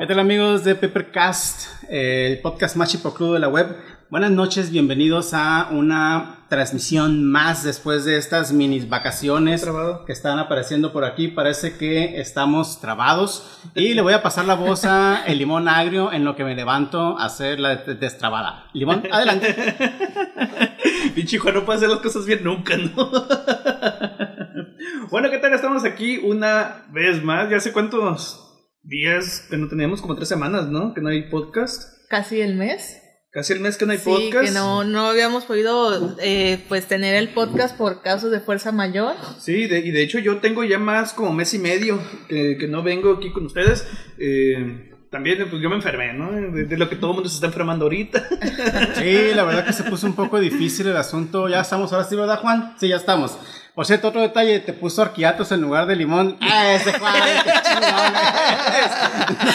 ¿Qué tal amigos de Peppercast, el podcast más chipocludo de la web? Buenas noches, bienvenidos a una transmisión más después de estas mini vacaciones Trabado. que están apareciendo por aquí. Parece que estamos trabados y le voy a pasar la voz a el limón agrio en lo que me levanto a hacer la de- destrabada. Limón, adelante. Pinche Juan no puede hacer las cosas bien nunca, ¿no? bueno, ¿qué tal? Estamos aquí una vez más. Ya hace cuántos días que no teníamos, como tres semanas, ¿no? Que no hay podcast. casi el mes. Casi el mes que no hay Sí, podcast. que no, no habíamos podido eh, pues tener el podcast por causas de fuerza mayor. Sí, de- y de hecho yo tengo ya más como mes y medio que, que no vengo aquí con ustedes. Eh, también pues yo me enfermé, ¿no? De, de lo que todo el mundo se está enfermando ahorita. Sí, la verdad que se puso un poco difícil el asunto. Ya estamos ahora sí, ¿verdad, Juan? Sí, ya estamos. Por cierto, otro detalle, te puso arquiatos en lugar de limón. ¡Ah, ese Juan! ¡Qué chingón!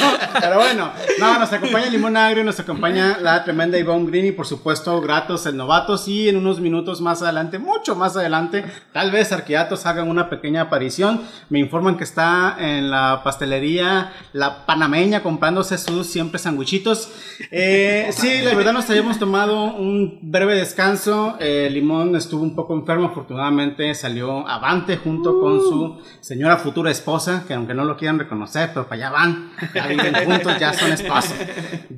No, pero bueno, no, nos acompaña limón agrio, nos acompaña la tremenda Ivonne Green y por supuesto Gratos el Novatos y en unos minutos más adelante, mucho más adelante, tal vez arquiatos hagan una pequeña aparición. Me informan que está en la pastelería La Panameña comprándose sus siempre sandwichitos. Eh, sí, la verdad nos habíamos tomado un breve descanso. Eh, Limón estuvo un poco enfermo, afortunadamente salió avante junto con su señora futura esposa, que aunque no lo quieran reconocer, pero para allá van, ya viven juntos, ya son esposos.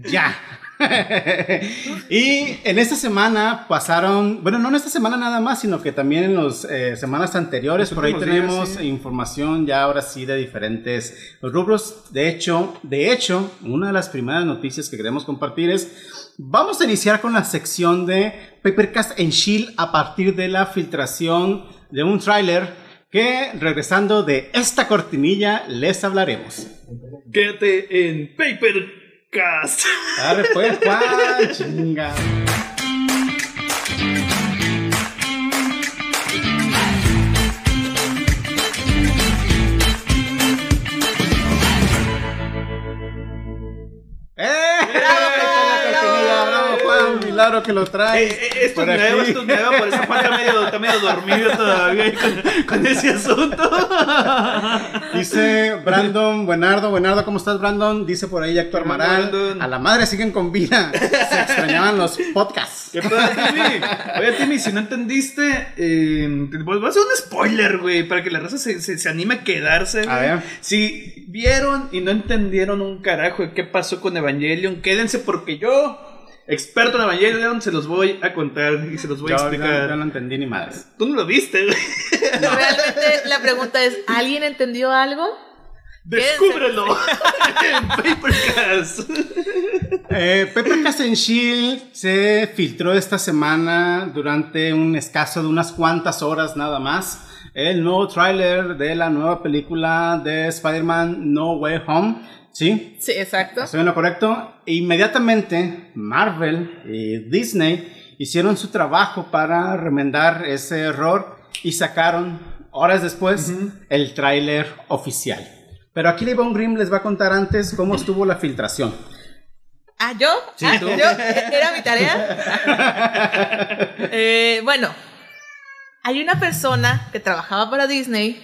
Ya. y en esta semana pasaron, bueno, no en esta semana nada más, sino que también en las semanas anteriores, por ahí últimos días, tenemos sí. información ya ahora sí de diferentes rubros. De hecho, de hecho, una de las primeras noticias que queremos compartir es, vamos a iniciar con la sección de Papercast en Shield a partir de la filtración de un tráiler que regresando de esta cortinilla les hablaremos. Quédate en Papercast. Arre pues, Juan, chinga. Milagro que lo Eh, traes. eh, esto es nuevo, esto es nuevo, por eso Juan está medio, está medio dormido todavía con, con ese asunto. Dice Brandon Buenardo, Buenardo, ¿cómo estás, Brandon? Dice por ahí Héctor Maral. Brandon. A la madre siguen con vida. Se extrañaban los podcasts. ¿Qué pasa, Timmy? Oye, Timmy, si no entendiste, eh, voy a hacer un spoiler, güey, para que la raza se, se, se anime a quedarse. A güey. ver. Si vieron y no entendieron un carajo de qué pasó con Evangelion, quédense porque yo, experto en Evangelion, se los voy a contar y se los voy a Yo, yo- explicar. yo no entendí ni madres. Tú no lo viste, güey. Realmente la pregunta es, ¿alguien entendió algo? Descúbrelo en Papercast. Eh, Pepper Cast Shield se filtró esta semana durante un escaso de unas cuantas horas nada más. El nuevo tráiler de la nueva película de Spider-Man No Way Home. ¿Sí? Sí, exacto. ¿Estoy en lo correcto? Inmediatamente Marvel y Disney hicieron su trabajo para remendar ese error y sacaron horas después el tráiler oficial. Pero aquí Levon Grimm les va a contar antes cómo estuvo la filtración. Ah, ¿yo? Ah, ¿yo? ¿Era mi tarea? Eh, bueno, hay una persona que trabajaba para Disney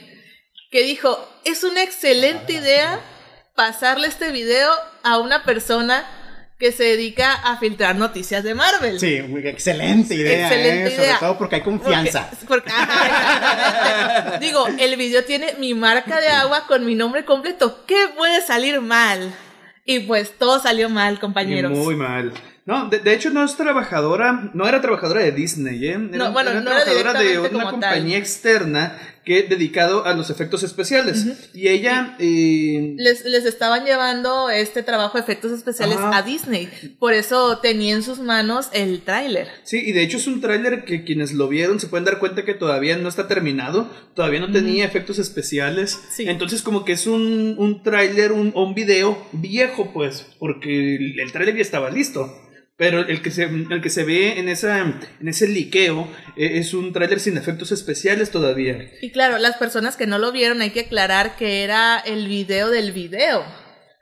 que dijo, es una excelente idea pasarle este video a una persona que se dedica a filtrar noticias de Marvel. Sí, excelente idea, Excelente ¿eh? sobre idea. todo porque hay confianza. Porque- porque- ajá. Digo, el video tiene mi marca de agua con mi nombre completo. ¿Qué puede salir mal? Y pues todo salió mal, compañeros. Muy mal. No, de, de hecho no es trabajadora, no era trabajadora de Disney, ¿eh? Era, No, bueno, era no era trabajadora de directamente una compañía externa que dedicado a los efectos especiales. Y ella, eh, Les, les estaban llevando este trabajo de efectos especiales Ajá. a Disney. Por eso tenía en sus manos el tráiler. sí, y de hecho es un tráiler que quienes lo vieron se pueden dar cuenta que todavía no está terminado, todavía no tenía efectos especiales. Sí. Entonces como que es un, un tráiler, un, un video viejo, pues, porque el, el tráiler ya estaba listo. Pero el que se, el que se ve en, esa, en ese liqueo eh, es un tráiler sin efectos especiales todavía. Y claro, las personas que no lo vieron hay que aclarar que era el video del video.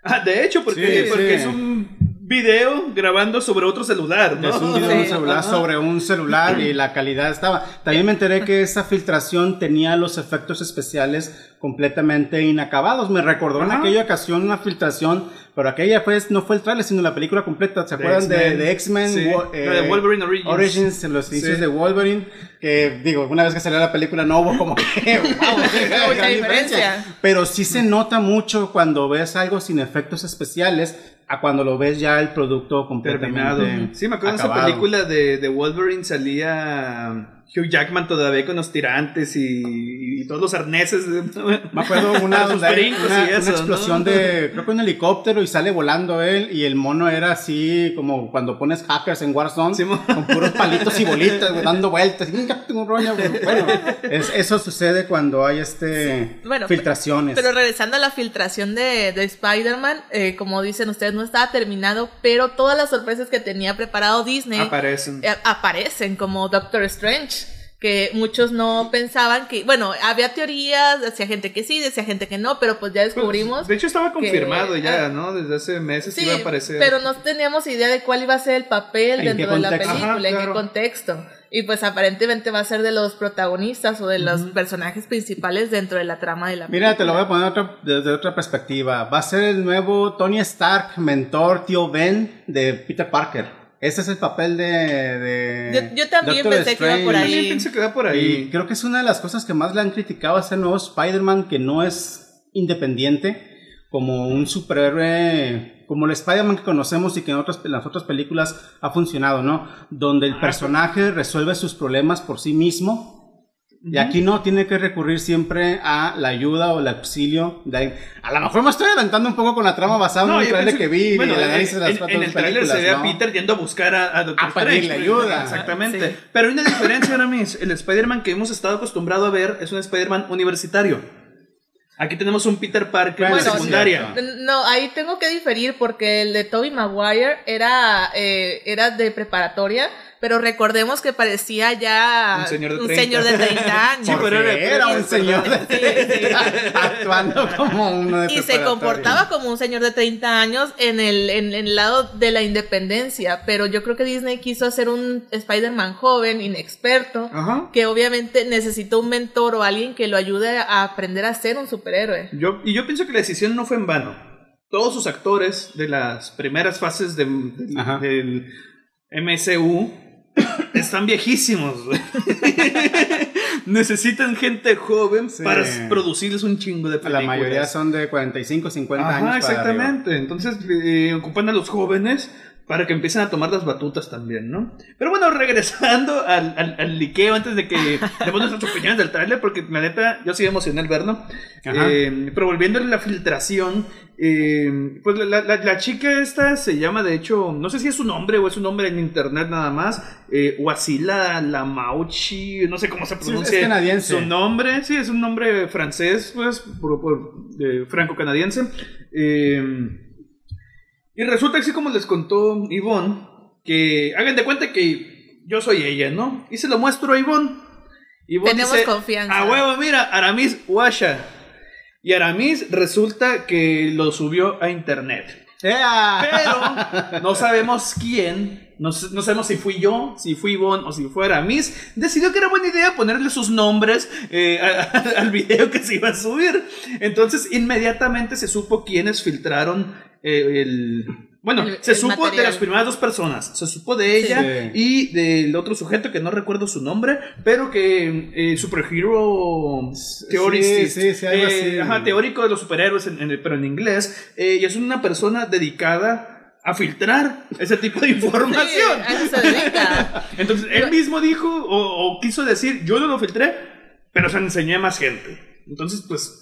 Ah, de hecho, porque, Sí, porque sí. es un video grabando sobre otro celular, ¿no? Es un video de un Sí. celular Ajá. sobre un celular y la calidad estaba. También me enteré que esa filtración tenía los efectos especiales completamente inacabados. Me recordó en aquella ocasión una filtración, pero aquella pues no fue el trailer, sino la película completa. ¿Se acuerdan de, X-Men. de X-Men? Sí, Wo- la de Wolverine Origins. en los inicios Sí. de Wolverine. Que digo, una vez que salió la película no hubo como que. wow, gran Mucha diferencia. Pero sí se nota mucho cuando ves algo sin efectos especiales a cuando lo ves ya el producto Terminado. completamente Sí, me acuerdo de esa película de, de Wolverine salía Hugh Jackman todavía con los tirantes y, y todos los arneses. Me acuerdo una, una, y eso, una explosión ¿no? de, creo que un helicóptero y sale volando él y el mono era así como cuando pones hackers en Warzone Sí, con puros palitos y bolitas, dando vueltas. Eso sucede cuando hay este Bueno, filtraciones. Pero regresando a la filtración de, de Spider-Man, eh, como dicen ustedes, no estaba terminado, pero todas las sorpresas que tenía preparado Disney Aparecen. eh, aparecen como Doctor Strange. Que muchos no pensaban que, bueno, había teorías, decía gente que sí, decía gente que no, pero pues ya descubrimos. De hecho, estaba confirmado que- ya, ah. ¿no? Desde hace meses Sí, iba a aparecer. pero no teníamos idea de cuál iba a ser el papel ¿En dentro de la película, Ajá, en qué contexto. Y pues aparentemente va a ser de los protagonistas o de los personajes principales dentro de la trama de la película. Mira, te lo voy a poner otra- desde otra perspectiva. Va a ser el nuevo Tony Stark, mentor, tío Ben de Peter Parker. Ese es el papel de. de Yo- yo también Doctor pensé que iba por Strange. ahí. También pensé que va por Y ahí. creo que es una de las cosas que más le han criticado a ese nuevo Spider-Man, que no es independiente, como un superhéroe, como el Spider-Man que conocemos y que en, otras, en las otras películas ha funcionado, ¿no? Donde el personaje resuelve sus problemas por sí mismo. Y aquí no, tiene que recurrir siempre a la ayuda o el auxilio. De, alguien. a lo mejor me estoy adelantando un poco con la trama basada en No, yo trailer pensé- que vi bueno, y el en- análisis de las en, cuatro en el películas, se ve a. Peter yendo a buscar a, a Doctor A pedirle Strange. ayuda. Exactamente. Sí. Pero hay una diferencia, Aramis. El Spider-Man que hemos estado acostumbrado a ver es un Spider-Man universitario. Aquí tenemos un Peter Parker Bueno, de secundaria. No, ahí tengo que diferir porque el de Toby Maguire era, eh, era de preparatoria, pero recordemos que parecía ya Un señor de 30. señor de 30 años. Sí, pero era- un señor de Sí, sí. actuando como uno de Y se comportaba como un señor de 30 años en el, en, en el lado de la independencia, pero yo creo que Disney quiso hacer un Spider-Man joven, inexperto, Ajá. que obviamente necesitó un mentor o alguien que lo ayude a aprender a ser un superhéroe. Yo, y yo pienso que la decisión no fue en vano. Todos sus actores de las primeras fases de- del MCU están viejísimos. güey. Necesitan gente joven Sí. para producirles un chingo de películas. La mayoría son de 45, 50 Ajá, años. para exactamente. Entonces eh, ocupan a los jóvenes para que empiecen a tomar las batutas también, ¿no? Pero bueno, regresando al, al, al liqueo antes de que demos nuestras opiniones del tráiler, porque la neta, yo sí emocioné al verlo. Eh, pero volviendo a la filtración, eh, pues la, la- la chica esta se llama, de hecho, no sé si es su nombre o es un nombre en internet nada más, eh, Wasila Lamauchi, no sé cómo se Sí, pronuncia es canadiense. su nombre, sí, es un nombre francés, pues, franco-canadiense. Eh, y resulta así como les contó Ivonne, que hagan de cuenta que yo soy ella, ¿no? Y se lo muestro a Ivonne. Ivonne Tenemos dice, confianza. A huevo, mira, Aramis Washa. Y Aramis resulta que lo subió a internet. ¡Ea! Pero no sabemos quién, no, sabemos si fui yo, si fui Ivonne o si fuera Aramis. Decidió que era buena idea ponerle sus nombres eh, a- a- al video que se iba a subir. Entonces, inmediatamente se supo quiénes filtraron eh, el. Bueno, El- se el supo de las primeras dos personas. Se supo de ella Sí. y del otro sujeto que no recuerdo su nombre, pero que eh, Superhero sí, sí, eh, ajá, teórico de los superhéroes, en- en- pero en inglés. eh, y es una persona dedicada a filtrar ese tipo de información. Entonces, él mismo dijo o, o quiso decir, yo no lo filtré, pero se lo enseñé a más gente. Entonces, pues,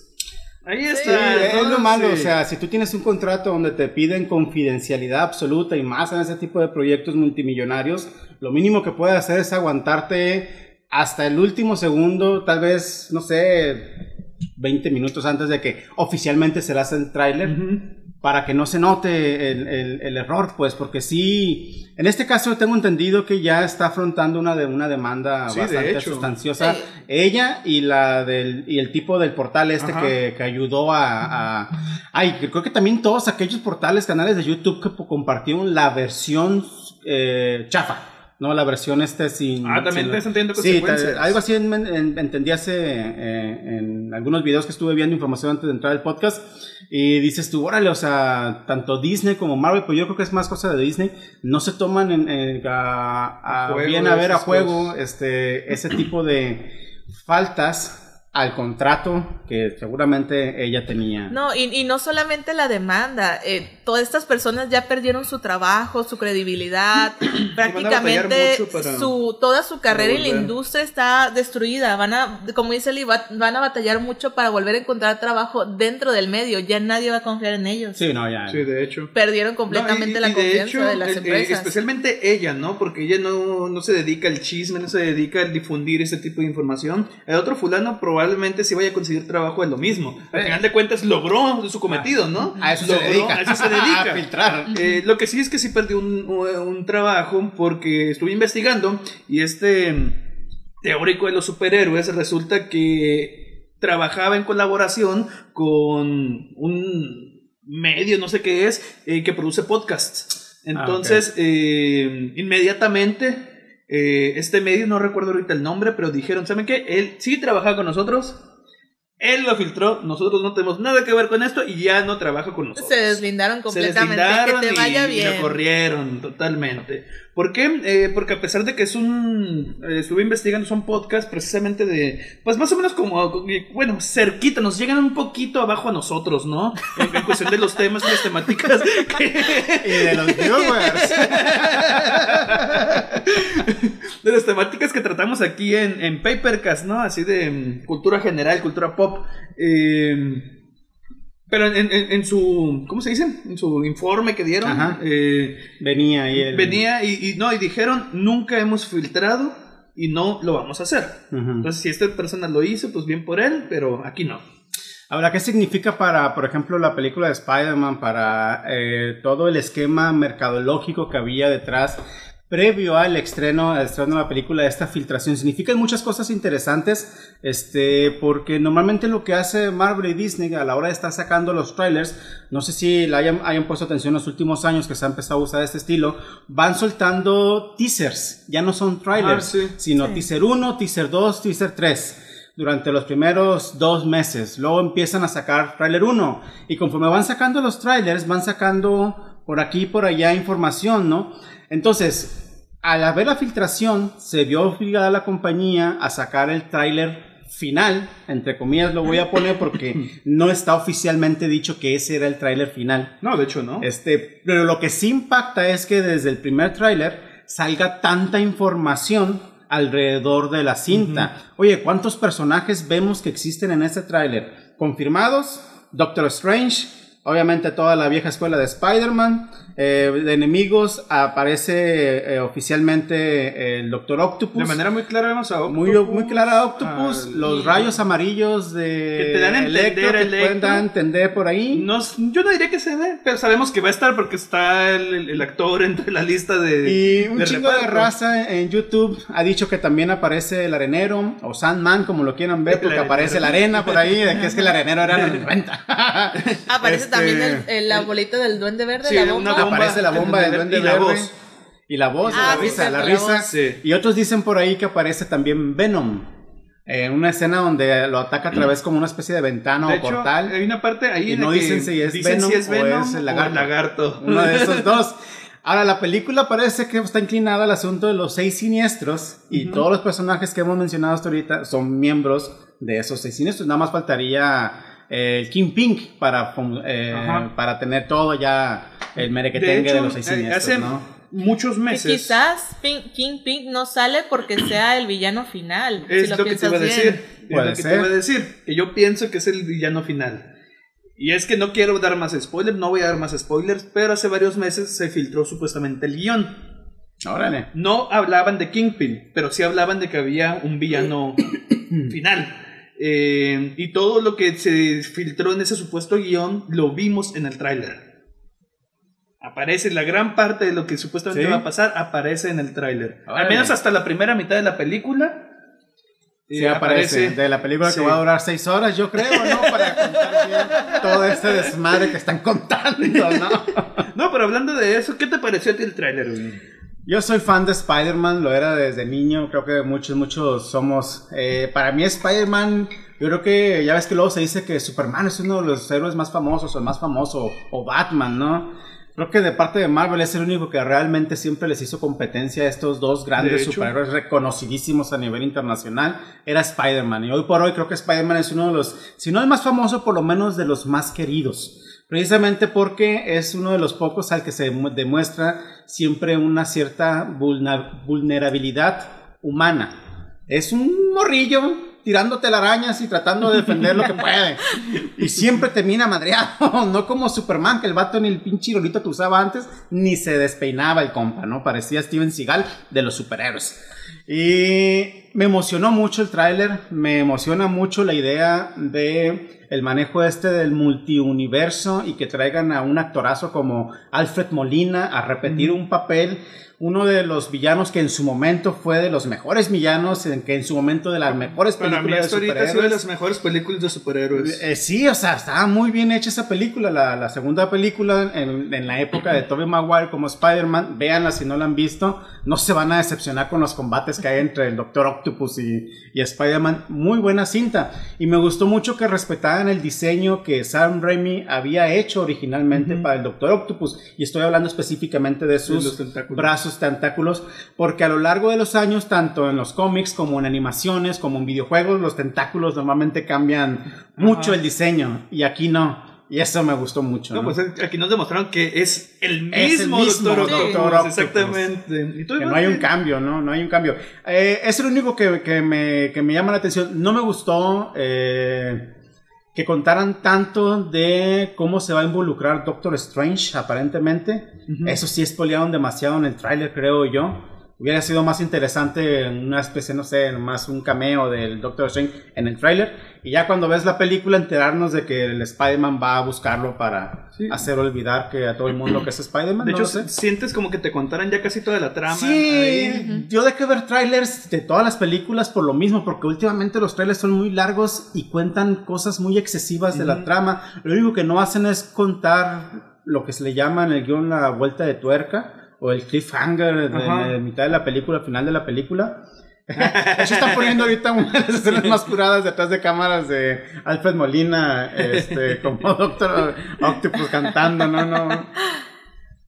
ahí Sí, está. es ¿no? lo malo, Sí. o sea, si tú tienes un contrato donde te piden confidencialidad absoluta y más en ese tipo de proyectos multimillonarios, lo mínimo que puedes hacer es aguantarte hasta el último segundo, tal vez, no sé, 20 minutos antes de que oficialmente se hace el tráiler, para que no se note el, el- el error, pues, porque sí, en este caso tengo entendido que ya está afrontando una, de, una demanda Sí, bastante sustanciosa, Sí. ella y la del y el tipo del portal este que, que ayudó a, a- ay, creo que también todos aquellos portales, canales de YouTube que compartieron la versión eh, chafa. No, la versión este sin... Ah, también sin- te están teniendo Sí, consecuencias. algo así en- en- entendí hace eh, en algunos videos que estuve viendo información antes de entrar al podcast y dices tú, órale, o sea, tanto Disney como Marvel, pues yo creo que es más cosa de Disney, no se toman en, en- a, a A juego bien a ver a juego cosas. este, ese tipo de faltas al contrato que seguramente ella tenía. No, y, y no solamente la demanda, eh, todas estas personas ya perdieron su trabajo, su credibilidad, prácticamente para- su, toda su carrera en la industria está destruida. Van a, como dice Lee, va- van a batallar mucho para volver a encontrar trabajo dentro del medio. Ya nadie va a confiar en ellos. Sí, no, ya. Sí, de hecho. Perdieron completamente No, y- y- la y confianza de, las eh, eh, empresas. especialmente ella, ¿no? Porque ella no, no se dedica al chisme, no se dedica al difundir ese tipo de información. El otro fulano probablemente sí vaya a conseguir trabajo en lo mismo. Al final de cuentas logró su cometido, ¿no? A eso se dedica. A eso se dedica. A filtrar. Eh, lo que sí es que sí perdió un, un trabajo porque estuve investigando y este teórico de los superhéroes resulta que trabajaba en colaboración con un medio, no sé qué es, eh, que produce podcasts. Entonces, eh, inmediatamente, eh, este medio, no recuerdo ahorita el nombre, pero dijeron, ¿saben qué? Él sí trabajaba con nosotros. Él lo filtró, nosotros no tenemos nada que ver con esto y ya no trabaja con nosotros. Se deslindaron Se completamente. deslindaron que te vaya y, bien. lo corrieron totalmente. ¿Por qué? Eh, porque a pesar de que es un... eh, estuve investigando, son podcasts precisamente de... Pues más o menos como... Bueno, cerquita, nos llegan un poquito abajo a nosotros, ¿no? En, en cuestión de los temas y las temáticas. que- Y de los viewers. de las temáticas que tratamos aquí en, en Papercast, ¿no? Así de mm, cultura general, cultura pop. Eh, pero en, en- en su, ¿cómo se dice? En su informe que dieron, Ajá. eh, Venía ahí el... venía y, y no, y dijeron, nunca hemos filtrado y no lo vamos a hacer. Entonces, si esta persona lo hizo, pues bien por él, pero aquí no. Ahora, ¿qué significa para, por ejemplo, la película de Spider-Man, para eh, todo el esquema mercadológico que había detrás previo al estreno, al estreno de la película, esta filtración? Significan muchas cosas interesantes, este, porque normalmente lo que hace Marvel y Disney a la hora de estar sacando los trailers, no sé si la hayan, hayan puesto atención en los últimos años que se ha empezado a usar este estilo, van soltando teasers, ya no son trailers, Ah, sí. sino Sí. teaser 1, teaser 2, teaser 3 durante los primeros dos meses. Luego empiezan a sacar trailer 1. Y conforme van sacando los trailers, van sacando por aquí y por allá información, ¿no? Entonces, al haber la filtración, se vio obligada la compañía a sacar el trailer final, entre comillas lo voy a poner porque no está oficialmente dicho que ese era el trailer final. No, de hecho, no. Este, pero lo que sí impacta es que desde el primer tráiler salga tanta información alrededor de la cinta. Oye, ¿cuántos personajes vemos que existen en este tráiler? Confirmados, Doctor Strange, obviamente toda la vieja escuela de Spider-Man, eh, de enemigos aparece eh, oficialmente el Doctor Octopus. de manera muy clara vemos a muy, Octopus, muy clara Octopus, al- los rayos amarillos de Que te dan a entender Electro, que Electro. pueden dar a entender por ahí. No, yo no diría que se dé, pero sabemos que va a estar porque está el, el- actor entre la lista de. Y un de chingo de raza en YouTube ha dicho que también aparece el arenero o Sandman, como lo quieran ver, porque aparece la arena por ahí, de que es que el arenero era en el 90. Aparece Este, también el, el- la bolita del duende verde, Sí, la una bomba. Aparece la bomba del duende Y la verde. voz. Y la voz, Ah, la sí, risa, la la risa. Sí. Y otros dicen por ahí que aparece también Venom. En una escena donde lo ataca a través como una especie de ventana De o hecho, portal. hay una parte ahí Y en no la que dicen si es dicen Venom si es o Venom es el o lagarto. lagarto. Uno de esos dos. Ahora, la película parece que está inclinada al asunto de los seis siniestros y todos los personajes que hemos mencionado hasta ahorita son miembros de esos seis siniestros. Nada más faltaría eh, el King Pink para, eh, para tener todo ya el merequetengue de de, los seis eh, siniestros, hace ¿no? muchos Y meses. quizás Pink- King Pink no sale porque sea el villano final. Es si lo, lo que te iba a decir. Es lo que te iba a decir. Que yo pienso que es el villano final. Y es que no quiero dar más spoilers, no voy a dar más spoilers, pero hace varios meses se filtró supuestamente el guion. Órale. No hablaban de Kingpin, pero sí hablaban de que había un villano final. Eh, y todo lo que se filtró en ese supuesto guion lo vimos en el tráiler. Aparece la gran parte de lo que supuestamente Sí. va a pasar, aparece en el tráiler. Al menos hasta la primera mitad de la película. Sí, eh, aparece. De la película Sí. que va a durar seis horas, yo creo, ¿no? Para contar bien todo este desmadre que están contando, ¿no? No, pero hablando de eso, ¿qué te pareció a ti el tráiler? Yo soy fan de Spider-Man, lo era desde niño, creo que muchos, muchos somos. Eh, para mí Spider-Man, yo creo que ya ves que luego se dice que Superman es uno de los héroes más famosos o el más famoso, o Batman, ¿no? Creo que de parte de Marvel es el único que realmente siempre les hizo competencia a estos dos De grandes superhéroes reconocidísimos a nivel internacional. Era Spider-Man. Y hoy por hoy creo que Spider-Man es uno de los, si no el más famoso, por lo menos de los más queridos. Precisamente porque es uno de los pocos al que se mu- demuestra siempre una cierta vulnerabilidad humana. Es un morrillo tirando telarañas y tratando de defender lo que puede. Y siempre termina madreado, no como Superman, que el vato ni el pinche rolito que usaba antes, ni se despeinaba el compa, ¿no? Parecía Steven Seagal de los superhéroes. Y me emocionó mucho el tráiler, me emociona mucho la idea de el manejo este del multiuniverso y que traigan a un actorazo como Alfred Molina a repetir un papel, uno de los villanos que en su momento fue de los mejores villanos, en que en su momento de las mejores Para mí, películas de ahorita ha sido de las mejores películas de superhéroes. Eh, sí, o sea, estaba muy bien hecha esa película, la, la segunda película en, en la época de Tobey Maguire como Spider-Man, véanla si no la han visto, no se van a decepcionar con los combates que hay entre el Doctor Octopus y, y Spider-Man, muy buena cinta, y me gustó mucho que respetaran el diseño que Sam Raimi había hecho originalmente para el Doctor Octopus, y estoy hablando específicamente de sus tentáculos. Brazos tentáculos, porque a lo largo de los años, tanto en los cómics como en animaciones, como en videojuegos, los tentáculos normalmente cambian mucho Ajá. el diseño, y aquí no. Y eso me gustó mucho. No, ¿no? pues aquí nos demostraron que es el Es el mismo, Doctor Octopus. Octopus. Exactamente. Que no hay un cambio, ¿no? No hay un cambio. Eh, es el único que, que me, que me llama la atención. No me gustó eh, que contaran tanto de cómo se va a involucrar Doctor Strange, aparentemente. Eso sí espolearon demasiado en el tráiler, creo yo. Hubiera sido más interesante una especie, no sé, más un cameo del Doctor Strange en el tráiler. Y ya cuando ves la película enterarnos de que el Spider-Man va a buscarlo para Sí. hacer olvidar que a todo el mundo que es Spider-Man. De no hecho, sé. sientes como que te contaran ya casi toda la trama. Sí, ahí. yo de que ver trailers de todas las películas por lo mismo, porque últimamente los trailers son muy largos y cuentan cosas muy excesivas de la trama. Lo único que no hacen es contar lo que se le llama en el guion la vuelta de tuerca o el cliffhanger de, mitad de la película, al final de la película. De hecho, están poniendo ahorita una de las escenas más curadas detrás de cámaras de Alfred Molina, este, como Doctor Octopus cantando, no, no.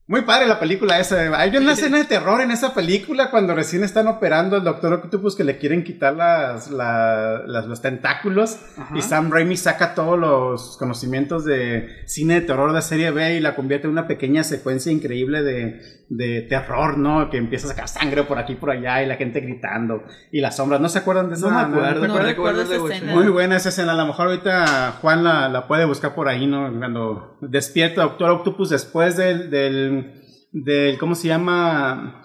Muy padre la película esa. Hay una escena de terror en esa película cuando recién están operando al Doctor Octopus que le quieren quitar las, la- las- los tentáculos Ajá. y Sam Raimi saca todos los conocimientos de cine de terror de serie B y la convierte en una pequeña secuencia increíble de, de terror, ¿no? Que empieza a sacar sangre por aquí y por allá y la gente gritando y las sombras. ¿No se acuerdan de eso? No me acuerdo. ¿te No acuerdas? recuerdo escena. Muy buena esa escena. A lo mejor ahorita Juan la, la puede buscar por ahí, ¿no? Cuando despierta Doctor Octopus después del, del, del ¿cómo se llama?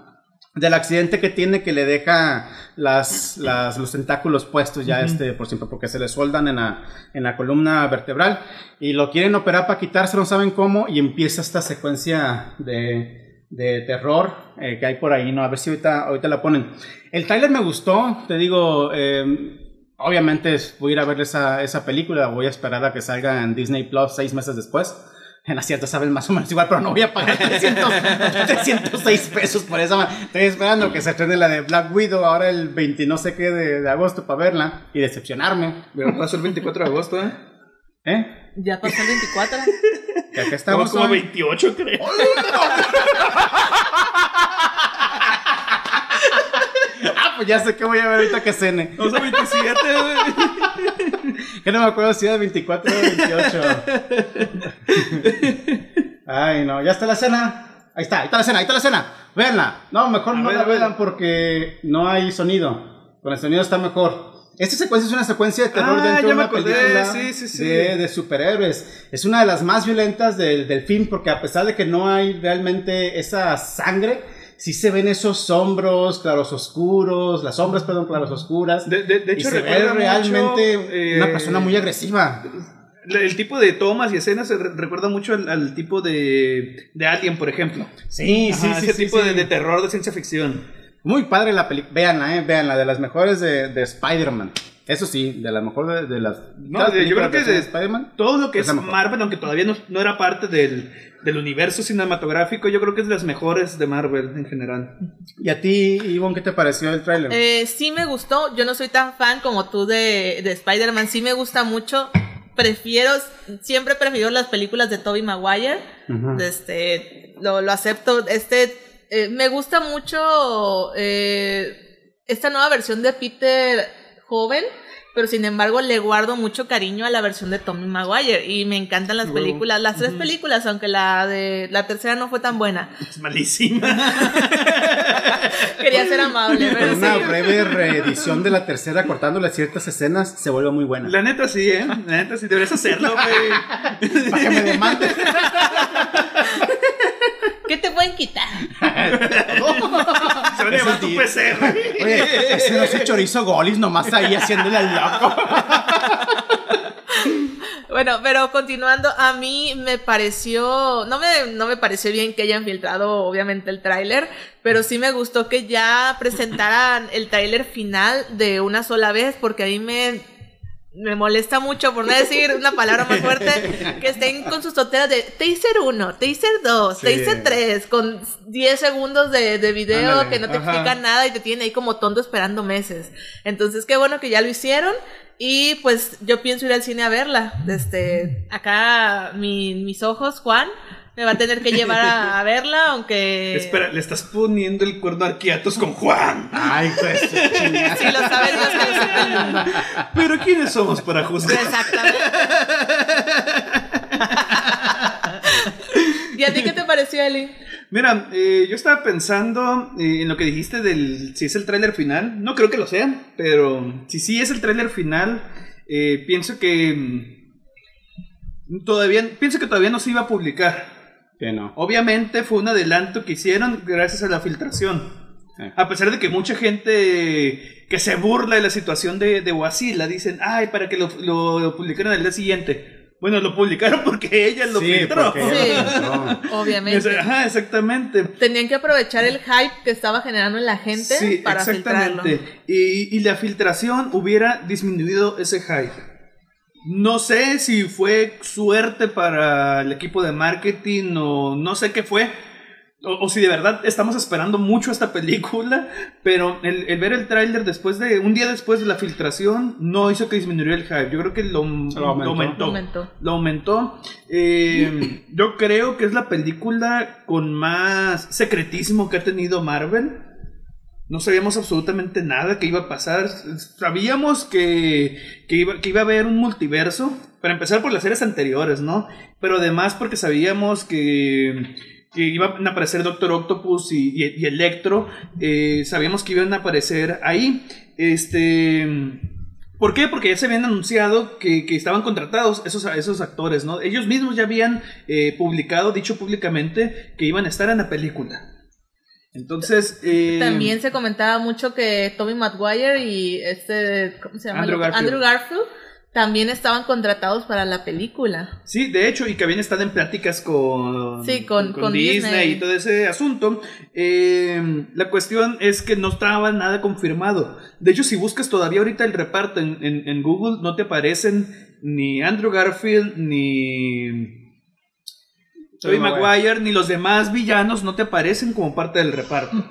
Del accidente que tiene que le deja las, las, los tentáculos puestos ya este por siempre porque se le soldan en la, en la columna vertebral y lo quieren operar para quitarse, no saben cómo y empieza esta secuencia de, de terror eh, que hay por ahí, ¿no? A ver si ahorita, ahorita la ponen. El trailer me gustó, te digo, eh, Obviamente voy a ir a ver esa, esa película, voy a esperar a que salga en Disney Plus seis meses después. En acierto saben más o menos igual, pero no voy a pagar 300, 306 pesos por esa. Estoy esperando que se estrene la de Black Widow ahora el 20 no sé qué de, de agosto para verla y decepcionarme. Pero pasó el 24 de agosto, ¿eh? ¿Eh? Ya pasó el 24. Que acá Estamos como hoy. 28, creo. Ah, pues ya sé que voy a ver ahorita que cene. A 27, güey. Que no me acuerdo si era 24 o 28. Ay, no, ya está la cena. Ahí está, ahí está la cena, ahí está la cena. Véanla. No, mejor A no ver, la vean porque no hay sonido. Con el sonido está mejor. Esta secuencia es una secuencia de terror Ah, dentro de una película sí, sí, sí. De, de superhéroes. Es una de las más violentas del, del film porque a pesar de que no hay realmente esa sangre, sí se ven esos hombros claros oscuros, las sombras, perdón, claros oscuras. De, de, de y hecho, se ve realmente mucho, eh, una persona muy agresiva. el tipo de tomas y escenas se re- recuerda mucho al, al tipo de, de Alien, por ejemplo. Sí, sí, Ajá, sí. ese sí, tipo sí. De terror de ciencia ficción. Muy padre la película. Véanla, eh, véanla. De las mejores de, de Spider-Man. Eso sí, de las mejores de, de las. No, las de- yo creo que de- Spider-Man. Todo lo que Es es. Marvel, aunque todavía no, no era parte del, del universo cinematográfico, yo creo que es de las mejores de Marvel en general. ¿Y a ti, Ivonne, qué te pareció el tráiler? Eh, sí me gustó. Yo no soy tan fan como tú de, de Spider-Man. Sí me gusta mucho. Prefiero, siempre prefiero las películas de Tobey Maguire. Este, lo, lo acepto. Este, eh, me gusta mucho eh, esta nueva versión de Peter joven. Pero sin embargo le guardo mucho cariño a la versión de Tommy Maguire y me encantan las películas, las tres películas, aunque la de la tercera no fue tan buena. Es malísima. Quería ser amable, pero una sí. breve reedición de la tercera, cortándole ciertas escenas, se vuelve muy buena. La neta sí, ¿eh? La neta sí, deberías hacerlo, güey. Para que me demanden. ¿Qué te pueden quitar? Se van a Ese llevar tu. PC, güey. Oye, ese no es chorizo golis, nomás ahí haciéndole al loco. Bueno, pero continuando, a mí me pareció, no me, no me pareció bien que hayan filtrado obviamente el tráiler, pero sí me gustó que ya presentaran el tráiler final de una sola vez, porque a mí me, me molesta mucho, por no decir una palabra más fuerte, que estén con sus toteras de Taser 1, Taser 2, Sí. Taser 3, con 10 segundos de, de video Ándale, que no te ajá. explican nada y te tienen ahí como tonto esperando meses. Entonces, qué bueno que ya lo hicieron. Y pues yo pienso ir al cine a verla. Este, acá mi- mis ojos, Juan, me va a tener que llevar a, a verla, aunque. Espera, le estás poniendo el cuerno a Arquiatos con Juan. Ay, pues. Si lo sabe Dios que mundo. Pero ¿quiénes somos para juzgar? Exactamente. ¿Y a ti qué te pareció, Eli? Mira, eh, yo estaba pensando eh, en lo que dijiste del si es el tráiler final. No creo que lo sea, pero si sí es el tráiler final, eh, pienso que mm, todavía pienso que todavía no se iba a publicar. Que no. Obviamente fue un adelanto que hicieron gracias a la filtración. Sí. A pesar de que mucha gente que se burla de la situación de, de Wasila dicen, ay, para que lo, lo publicaran al día siguiente. Bueno, lo publicaron porque ella lo Sí, filtró. lo filtró. Obviamente. Ajá, exactamente. Tenían que aprovechar el hype que estaba generando en la gente Sí, para filtrarlo. exactamente. Y, y la filtración hubiera disminuido ese hype. No sé si fue suerte para el equipo de marketing o no sé qué fue. O, o si de verdad estamos esperando mucho esta película, pero el, el ver el tráiler después de un día después de la filtración no hizo que disminuyera el hype. Yo creo que lo, Lo aumentó. lo aumentó. Aumentó. Lo aumentó. Eh, yo creo que es la película con más secretismo que ha tenido Marvel. No sabíamos absolutamente nada que iba a pasar. Sabíamos que, que, iba, que iba a haber un multiverso. Para empezar por las series anteriores, ¿no? Pero además porque sabíamos que, que iban a aparecer Doctor Octopus y, y, Electro. Eh, sabíamos que iban a aparecer ahí. Este. ¿Por qué? Porque ya se habían anunciado que, que estaban contratados esos, esos actores, ¿no? Ellos mismos ya habían eh, publicado, dicho públicamente, que iban a estar en la película. Entonces. eh, También se comentaba mucho que Tommy Maguire y este, ¿cómo se llama? Andrew Garfield. Andrew Garfield también estaban contratados para la película. Sí, de hecho, y que habían estado en pláticas con, Sí, con- con Disney. y todo ese asunto. Eh, la cuestión es que no estaba nada confirmado. De hecho, si buscas todavía ahorita el reparto en, en- en Google, no te aparecen ni Andrew Garfield, ni Tobey Maguire. Ni los demás villanos, no te aparecen como parte del reparto.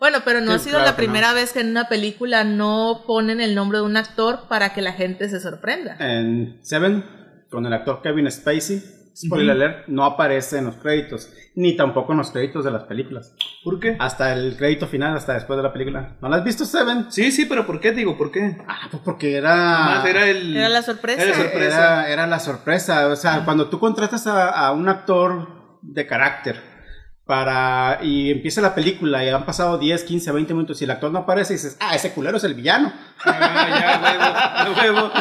Bueno, pero no Sí, ha sido claro la que no. primera vez que en una película no ponen el nombre de un actor para que la gente se sorprenda. En Seven, con el actor Kevin Spacey, spoiler Ujú. alert, no aparece en los créditos, ni tampoco en los créditos de las películas. ¿Por qué? Hasta el crédito final, hasta después de la película. ¿No la has visto, Seven? Sí, sí, pero ¿por qué? Digo, ¿por qué? Ah, pues porque era... Más era el... Era la sorpresa. Era la sorpresa. Era, era la sorpresa. O sea, cuando tú contratas a, a un actor de carácter para y empieza la película y han pasado 10, 15, 20 minutos y el actor no aparece y dices, ah, ese culero es el villano. Ah, ya, huevo, huevo.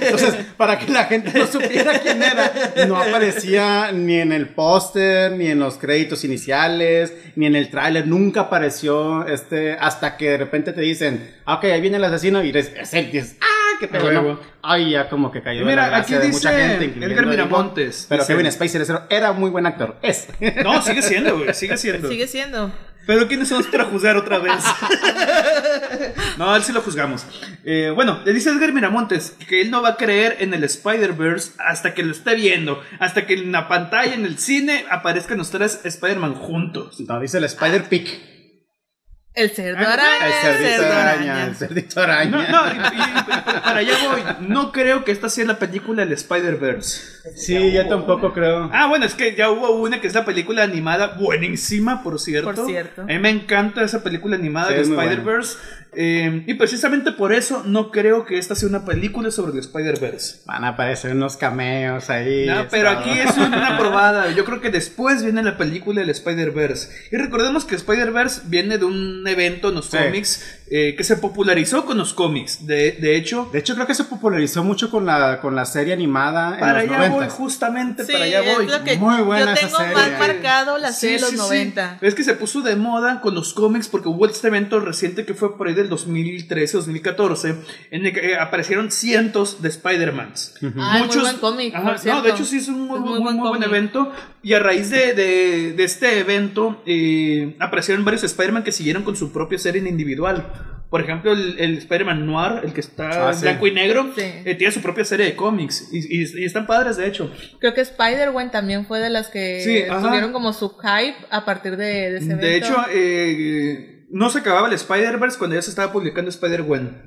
Entonces, para que la gente no supiera quién era, no aparecía ni en el póster, ni en los créditos iniciales, ni en el tráiler, nunca apareció este, hasta que de repente te dicen, ah, ok, ahí viene el asesino y eres, es él, y dices, ah, qué pedo, ¿no? Ay, ya como que cayó Mira, aquí de mucha dice gente, Edgar. Miramontes, Pero dice- Kevin Spacey era- era muy buen actor. Es. No, sigue siendo, güey, sigue siendo. Sigue siendo. Pero ¿quiénes somos para juzgar otra vez? no, él sí lo juzgamos. Eh, bueno, le dice Edgar Miramontes que él no va a creer en el Spider-Verse hasta que lo esté viendo, hasta que en la pantalla, en el cine, aparezcan los tres Spider-Man juntos. No, dice el Spider-Pig. El cerdo Ah, araña. El cerdito cerdo araña. El cerdito No, araña. no, y- y- para allá voy. No creo que esta sea la película del Spider-Verse. Sí, yo tampoco creo. Ah, bueno, es que ya hubo una que es la película animada, buenísima, por cierto. Por cierto. A mí me encanta esa película animada Sí, de Spider-Verse. Eh, y precisamente por eso no creo que esta sea una película sobre el Spider-Verse. Van a aparecer unos cameos ahí. No, pero todo. aquí es una probada. Yo creo que después viene la película del Spider-Verse. Y recordemos que Spider-Verse viene de un evento en los Sí. cómics eh, que se popularizó con los cómics. De, de hecho, De hecho, creo que se popularizó mucho con la, con la serie animada en para los allá voy, 90. justamente Sí, para allá voy. Muy buena yo esa tengo serie. más marcado la Sí, serie de los sí, sí. 90. Es que se puso de moda con los cómics porque hubo este evento reciente que fue por ahí del 2013-2014 en el que eh, aparecieron cientos de Spider-Mans. Ay, muy buen cómic, Ajá, por no, de hecho sí es un muy, Es muy, muy buen muy buen evento y a raíz de, de- de este evento eh, aparecieron varios Spider-Man que siguieron con su propia serie en individual. Por ejemplo, el, el Spider-Man Noir, el que está Ah, en sí. blanco y negro, Sí. eh, tiene su propia serie de cómics y, y- y están padres de hecho. Creo que Spider-Man también fue de las que Sí, tuvieron como su hype a partir de, de ese evento. De hecho, eh, no se acababa el Spider-Verse cuando ya se estaba publicando Spider-Gwen.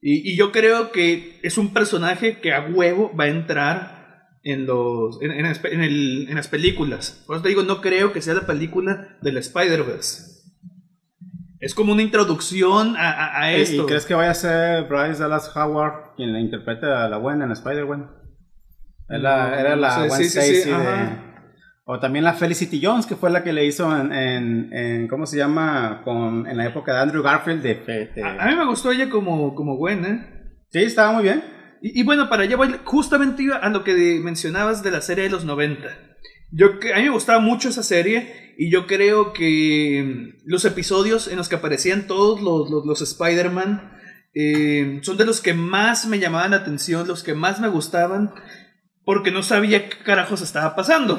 Y, y yo creo que es un personaje que a huevo va a entrar en, los, en el- en las películas. Por eso te digo, no creo que sea la película del Spider-Verse. Es como una introducción a, a- a ¿Y- esto. ¿Y crees que vaya a ser Bryce Dallas Howard quien la interprete a la Gwen en Spider-Gwen? Era, No, era la sé, Gwen sí, sí, sí, Stacy de... O también la Felicity Jones, que fue la que le hizo en, en, en- ¿cómo se llama? Con, en la época de Andrew Garfield de... de- A, a mí me gustó ella como, como Gwen, ¿eh? Sí, estaba muy bien. Y, y bueno, para allá voy, justamente a lo que mencionabas de la serie de los 90. Yo, a mí me gustaba mucho esa serie y yo creo que mm, los episodios en los que aparecían todos los, los, los Spider-Man eh, son de los que más me llamaban la atención, los que más me gustaban, porque no sabía qué carajos estaba pasando.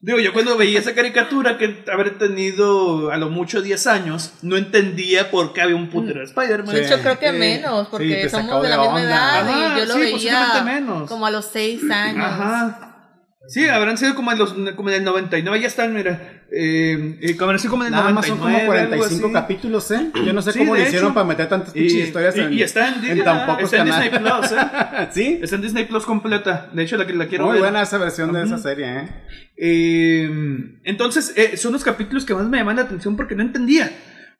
Digo, yo cuando veía esa caricatura que haber tenido a lo mucho 10 años, no entendía por qué había un putero de Spider-Man. de hecho, creo que Eh, menos, sí, porque sacó somos de la misma onda. edad Ajá, y yo lo sí, veía menos. como a los 6 años. Ajá. Sí, habrán sido como en, los, como en el 99, ya están, mira. Eh, eh, como en el Nada más 99. son como algo 45 así. capítulos, ¿eh? Yo no sé Sí, cómo le hicieron hecho. para meter tantas Y, historias y- en, y está en, en tan pocos está en Disney. Plus, ¿eh? ¿Sí? Está en Disney Plus completa. De hecho, la que la quiero Muy ver. buena esa versión de esa serie, ¿eh? Eh, entonces, eh, son los capítulos que más me llaman la atención porque no entendía.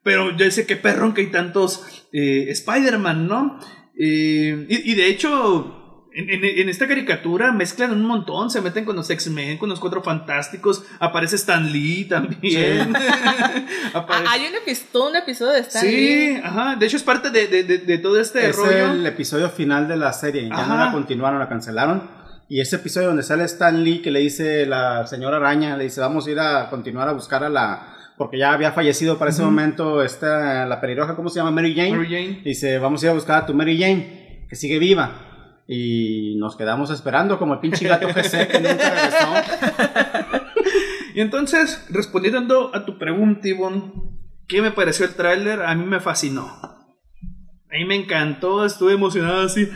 Pero yo sé que perrón que hay tantos Spider-Man, ¿no? Y, y de hecho, en, en- en esta caricatura mezclan un montón, se meten con los X-Men, con los Cuatro Fantásticos, aparece Stan Lee también. Aparece- Ah, Hay un, todo un episodio de Stan sí, Lee. ajá, de hecho es parte de, de- de- de todo este es rollo. el episodio final de la serie. Ya no Ajá. la continuaron, la cancelaron. Y ese episodio donde sale Stan Lee que le dice la señora Araña, le dice, vamos a ir a continuar a buscar a la... Porque ya había fallecido para ese momento esta, la pelirroja, ¿cómo se llama? Mary Jane. Mary Jane. Dice, vamos a ir a buscar a tu Mary Jane, que sigue viva. Y nos quedamos esperando como el pinche gato GC que nunca regresó. Y entonces, respondiendo a tu pregunta, Ivonne, ¿qué me pareció el tráiler? A mí me fascinó. A mí me encantó, estuve emocionado así,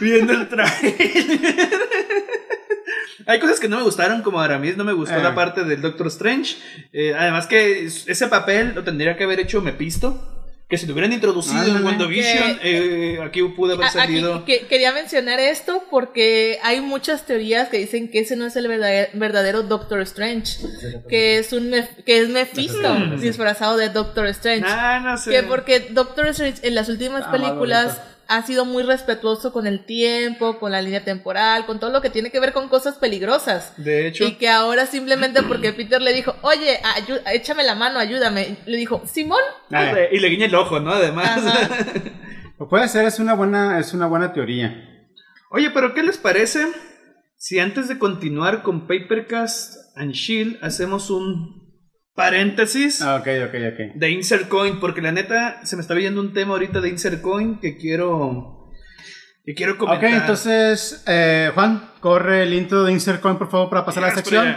viendo el tráiler. Hay cosas que no me gustaron, como Aramis, no me gustó Eh. la parte del Doctor Strange. Eh, además que ese papel lo tendría que haber hecho Mephisto. Que si lo hubieran introducido en. WandaVision, eh, aquí pudo haber Aquí salido. que- quería mencionar esto porque hay muchas teorías que dicen que ese no es el verdadero, verdadero Doctor Strange, que es un Mef- que es Mephisto disfrazado de Doctor Strange. Ah, no sé. Que porque Doctor Strange en las últimas Ah, películas. Ha sido muy respetuoso con el tiempo, con la línea temporal, con todo lo que tiene que ver con cosas peligrosas. De hecho. Y que ahora simplemente porque Peter le dijo, oye, échame la mano, ayúdame. Le dijo, Simón. Ay, Y le guiña el ojo, ¿no? Además. Lo puede ser, es una buena, es una buena teoría. Oye, pero ¿qué les parece si antes de continuar con Papercast and Shield hacemos un paréntesis Ah, ok, ok, ok. de Insert Coin, porque la neta se me está viendo un tema ahorita de Insert Coin que quiero que quiero Ok, comentar. entonces, eh, Juan, corre el intro de Insert Coin, por favor, para pasar a la sección.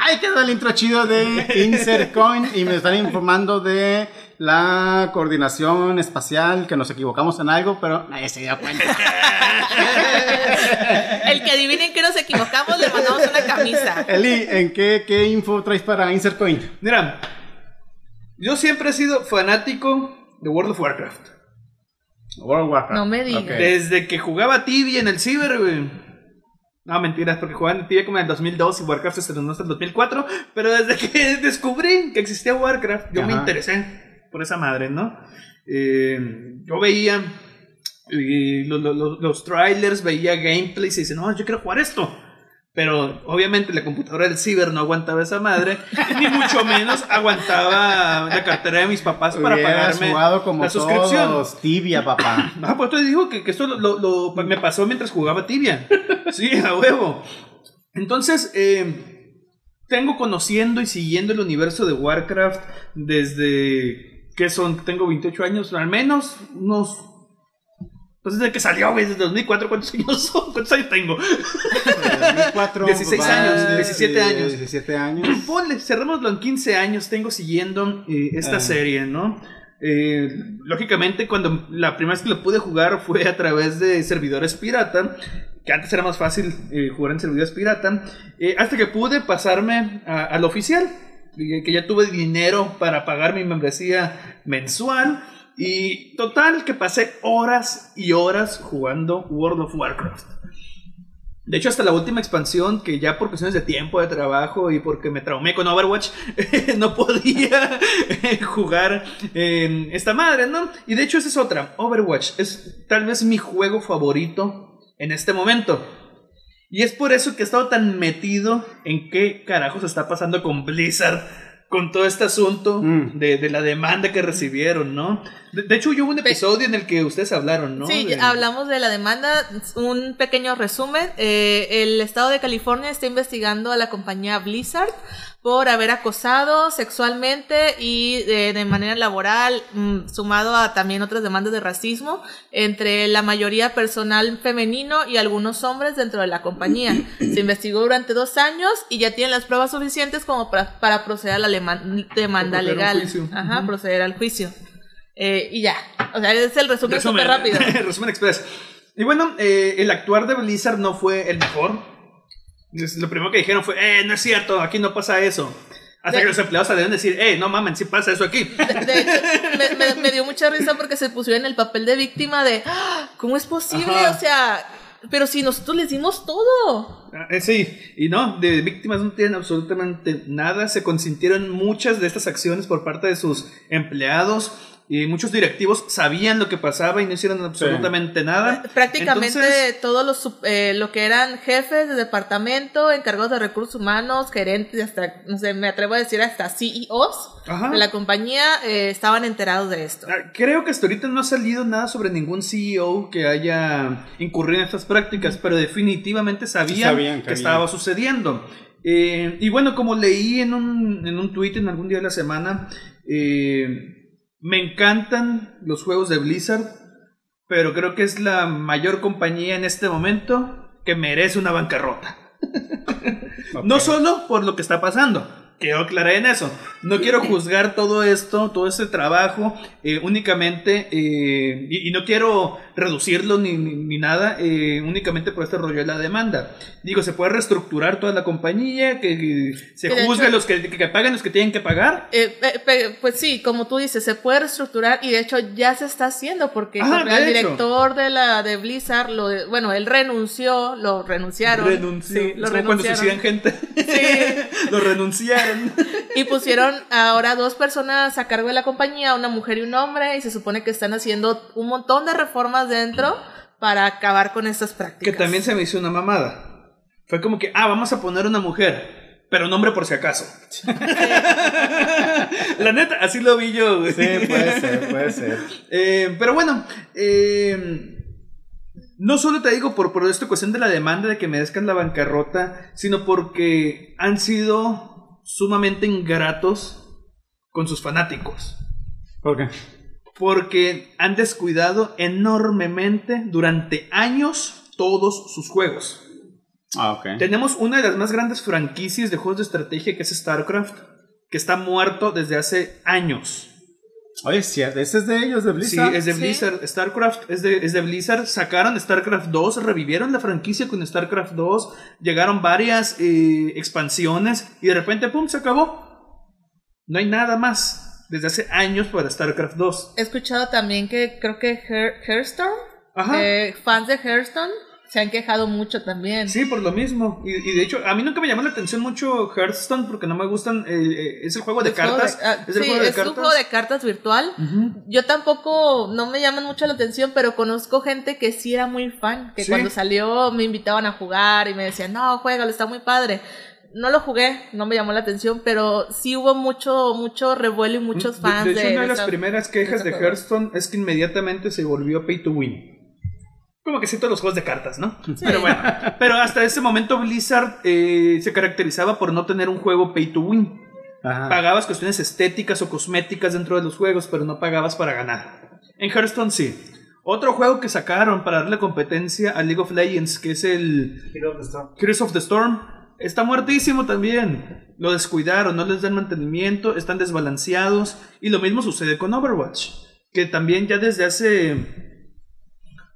Ahí quedó el intro chido de Insert Coin y me están informando de la coordinación espacial, que nos equivocamos en algo, pero nadie se dio cuenta. El que adivinen que nos equivocamos, le mandamos una camisa. Eli, ¿en qué, qué info traes para Insert Coin? Mira, yo siempre he sido fanático de World of Warcraft. World of Warcraft. No me digas. Desde que jugaba Tibia en el Ciber, güey. No, mentiras, porque jugaba en Tibia como en el 2002 y Warcraft se estrenó hasta el 2004. Pero desde que descubrí que existía Warcraft, yo me interesé por esa madre, ¿no? Eh, yo veía eh, lo- lo- lo- los trailers, veía gameplays y dice, no, yo quiero jugar esto. Pero obviamente la computadora del ciber no aguantaba esa madre, ni mucho menos aguantaba la cartera de mis papás para pagarme jugado como la suscripción. todos, tibia, papá. Ah, pues te digo que, que esto lo, lo- lo- me pasó mientras jugaba tibia. Sí, a huevo. Entonces, eh, tengo conociendo y siguiendo el universo de Warcraft desde. ¿Qué son? Tengo 28 años, al menos unos. Pues desde que salió, güey, desde 2004, ¿cuántos años son? ¿Cuántos años tengo? 2004, 16 papá, años, 17 años. 17 años. Ponle, cerrémoslo en 15 años, tengo siguiendo eh, esta Ah. serie, ¿no? Eh, lógicamente, cuando la primera vez que lo pude jugar fue a través de servidores pirata, que antes era más fácil eh, jugar en servidores pirata, eh, hasta que pude pasarme al oficial, que ya tuve dinero para pagar mi membresía mensual, y total que pasé horas y horas jugando World of Warcraft. De hecho, hasta la última expansión, que ya por cuestiones de tiempo, de trabajo y porque me traumé con Overwatch, no podía jugar eh, esta madre, ¿no? Y de hecho, esa es otra. Overwatch es tal vez mi juego favorito en este momento. Y es por eso que he estado tan metido en qué carajos está pasando con Blizzard. Con todo este asunto Mm. de, de la demanda que recibieron, ¿no? De, de hecho, yo hubo un episodio en el que ustedes hablaron, ¿no? Sí, De- hablamos de la demanda. Un pequeño resumen. Eh, el estado de California está investigando a la compañía Blizzard por haber acosado sexualmente y de, de manera laboral, mm, sumado a también otras demandas de racismo entre la mayoría personal femenino y algunos hombres dentro de la compañía. Se investigó durante dos años y ya tienen las pruebas suficientes como para, para proceder a la demanda legal. juicio. Ajá, Ujú. proceder al juicio. Eh, y ya. O sea, es el resumen súper rápido. Resumen Express. Y bueno, eh, el actuar de Blizzard no fue el mejor. Lo primero que dijeron fue, eh, no es cierto, aquí no pasa eso. Hasta De- que los empleados deben decir, eh, no mamen, sí pasa eso aquí. De hecho, me, me- me dio mucha risa porque se pusieron en el papel de víctima de "Ah, ¿cómo es posible? Ajá. O sea, pero si nosotros les dimos todo. Ah, eh, sí, y no, de víctimas no tienen absolutamente nada. Se consintieron muchas de estas acciones por parte de sus empleados. Y muchos directivos sabían lo que pasaba y no hicieron absolutamente nada. Prácticamente Entonces, todos los eh, lo que eran jefes de departamento, encargados de recursos humanos, gerentes, hasta, no sé, me atrevo a decir hasta CEOs Ajá. de la compañía eh, estaban enterados de esto. Ah, Creo que hasta ahorita no ha salido nada sobre ningún CEO que haya incurrido en estas prácticas, pero definitivamente sabían, Sabían que estaba sucediendo. Eh, y bueno, como leí en un, en un tweet en algún día de la semana, eh, me encantan los juegos de Blizzard, pero creo que es la mayor compañía en este momento que merece una bancarrota. No solo por lo que está pasando. Quiero aclarar en eso. No quiero juzgar todo esto, todo este trabajo, eh, únicamente, eh, y, y no quiero reducirlo ni, ni- ni nada, eh, únicamente por este rollo de la demanda. Digo, se puede reestructurar toda la compañía, que, que se Que juzgue hecho- los que, que, pagan los que tienen que pagar. Eh, pe- pues sí, como tú dices, se puede reestructurar y de hecho ya se está haciendo porque Ajá, el director de la de Blizzard, lo de- bueno, él renunció, lo renunciaron. Renunció. Sí, lo Es como cuando renunciaron. suicidan gente. Sí. lo renunciaron. Y pusieron ahora dos personas a cargo de la compañía, una mujer y un hombre, y se supone que están haciendo un montón de reformas dentro para acabar con estas Que prácticas. también se me hizo una mamada. Fue como que, ah, vamos a poner una mujer. pero nombre por si acaso. La neta, así lo vi yo, güey. Sí, puede ser, puede ser. Eh, pero bueno, eh, no solo te digo por, por esta cuestión de la demanda de que merezcan la bancarrota, sino porque han sido sumamente ingratos con sus fanáticos. ¿Por qué? Porque han descuidado enormemente durante años todos sus juegos. Ah, ok. Tenemos una de las más grandes franquicias de juegos de estrategia que es StarCraft, que está muerto desde hace años. Oye, sí, ese es de ellos, de Sí, Blizzard. es de Sí. Blizzard. StarCraft es de, es de Blizzard. Sacaron StarCraft 2, revivieron la franquicia con StarCraft 2. Llegaron varias eh, expansiones y de repente, ¡pum!, se acabó. No hay nada más desde hace años para StarCraft 2. He escuchado también que creo que Hear- Hearthstone, eh, fans de Hearthstone, se han quejado mucho también. Sí, por lo mismo. Y, y de hecho, a mí nunca me llamó la atención mucho Hearthstone porque no me gustan. eh, eh, es el juego de Es juego cartas. ah, es el sí, juego de es cartas. un juego de cartas virtual. Ujú. Yo tampoco, no me llaman mucho la atención, pero conozco gente que sí era muy fan, que Sí. cuando salió me invitaban a jugar y me decían, no, juégalo, está muy padre. No lo jugué, no me llamó la atención, pero sí hubo mucho, mucho revuelo y muchos fans de, de, de hecho, una de las esa- primeras quejas de. Hearthstone es que inmediatamente se volvió pay to win. Como que sí, todos los juegos de cartas, ¿no? Pero bueno, pero hasta ese momento Blizzard eh, se caracterizaba por no tener un juego pay to win. Ajá. Pagabas cuestiones estéticas o cosméticas dentro de los juegos, pero no pagabas para ganar. En Hearthstone sí. Otro juego que sacaron para darle competencia a League of Legends, que es el Heroes of the Storm, está muertísimo también. Lo descuidaron, no les dan mantenimiento, están desbalanceados. Y lo mismo sucede con Overwatch, que también ya desde hace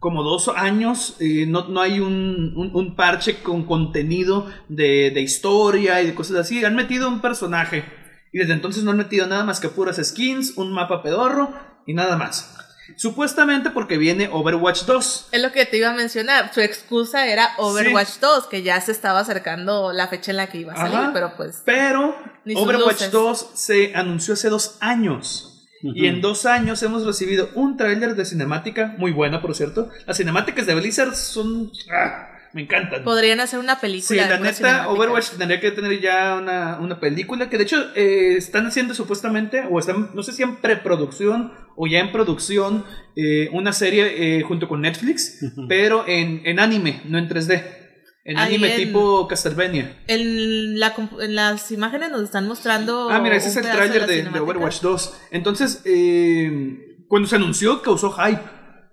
como dos años eh, no, no hay un, un- un parche con contenido de, de historia y de cosas así. Han metido un personaje y desde entonces no han metido nada más que puras skins, un mapa pedorro y nada más. Supuestamente porque viene Overwatch 2. Es lo que te iba a mencionar. Su excusa era Overwatch 2, que ya se estaba acercando la fecha en la que iba a salir, Ajá. pero pues. Pero Overwatch luces. 2 se anunció hace dos años. Y en dos años hemos recibido un tráiler de cinemática, muy buena por cierto. Las cinemáticas de Blizzard son... ¡ah! Me encantan. Podrían hacer una película. Sí, la neta. Overwatch tendría que tener ya una, una película que de hecho eh, están haciendo supuestamente, o están, no sé si en preproducción o ya en producción, eh, una serie eh, junto con Netflix, pero en, en anime, no en 3D. En Ahí anime en- tipo Castlevania. En, la comp- en las imágenes nos están mostrando. Ah, mira, ese es el tráiler de, de. Overwatch 2. Entonces, eh, cuando se anunció, causó hype.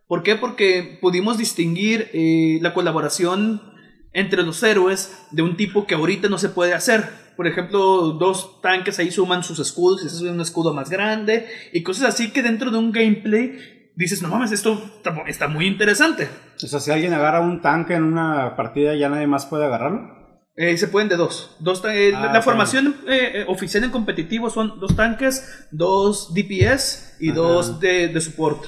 ¿Por qué? Porque pudimos distinguir eh, la colaboración entre los héroes de un tipo que ahorita no se puede hacer. Por ejemplo, dos tanques ahí suman sus escudos y se sube un escudo más grande y cosas así que dentro de un gameplay dices, no mames, esto está, muy interesante. O sea, si alguien agarra un tanque en una partida, ¿ya nadie más puede agarrarlo? Eh, se pueden de dos. dos eh, Ah, la ok. formación eh, oficial en competitivo son dos tanques, dos DPS y Ajá. dos de, de support.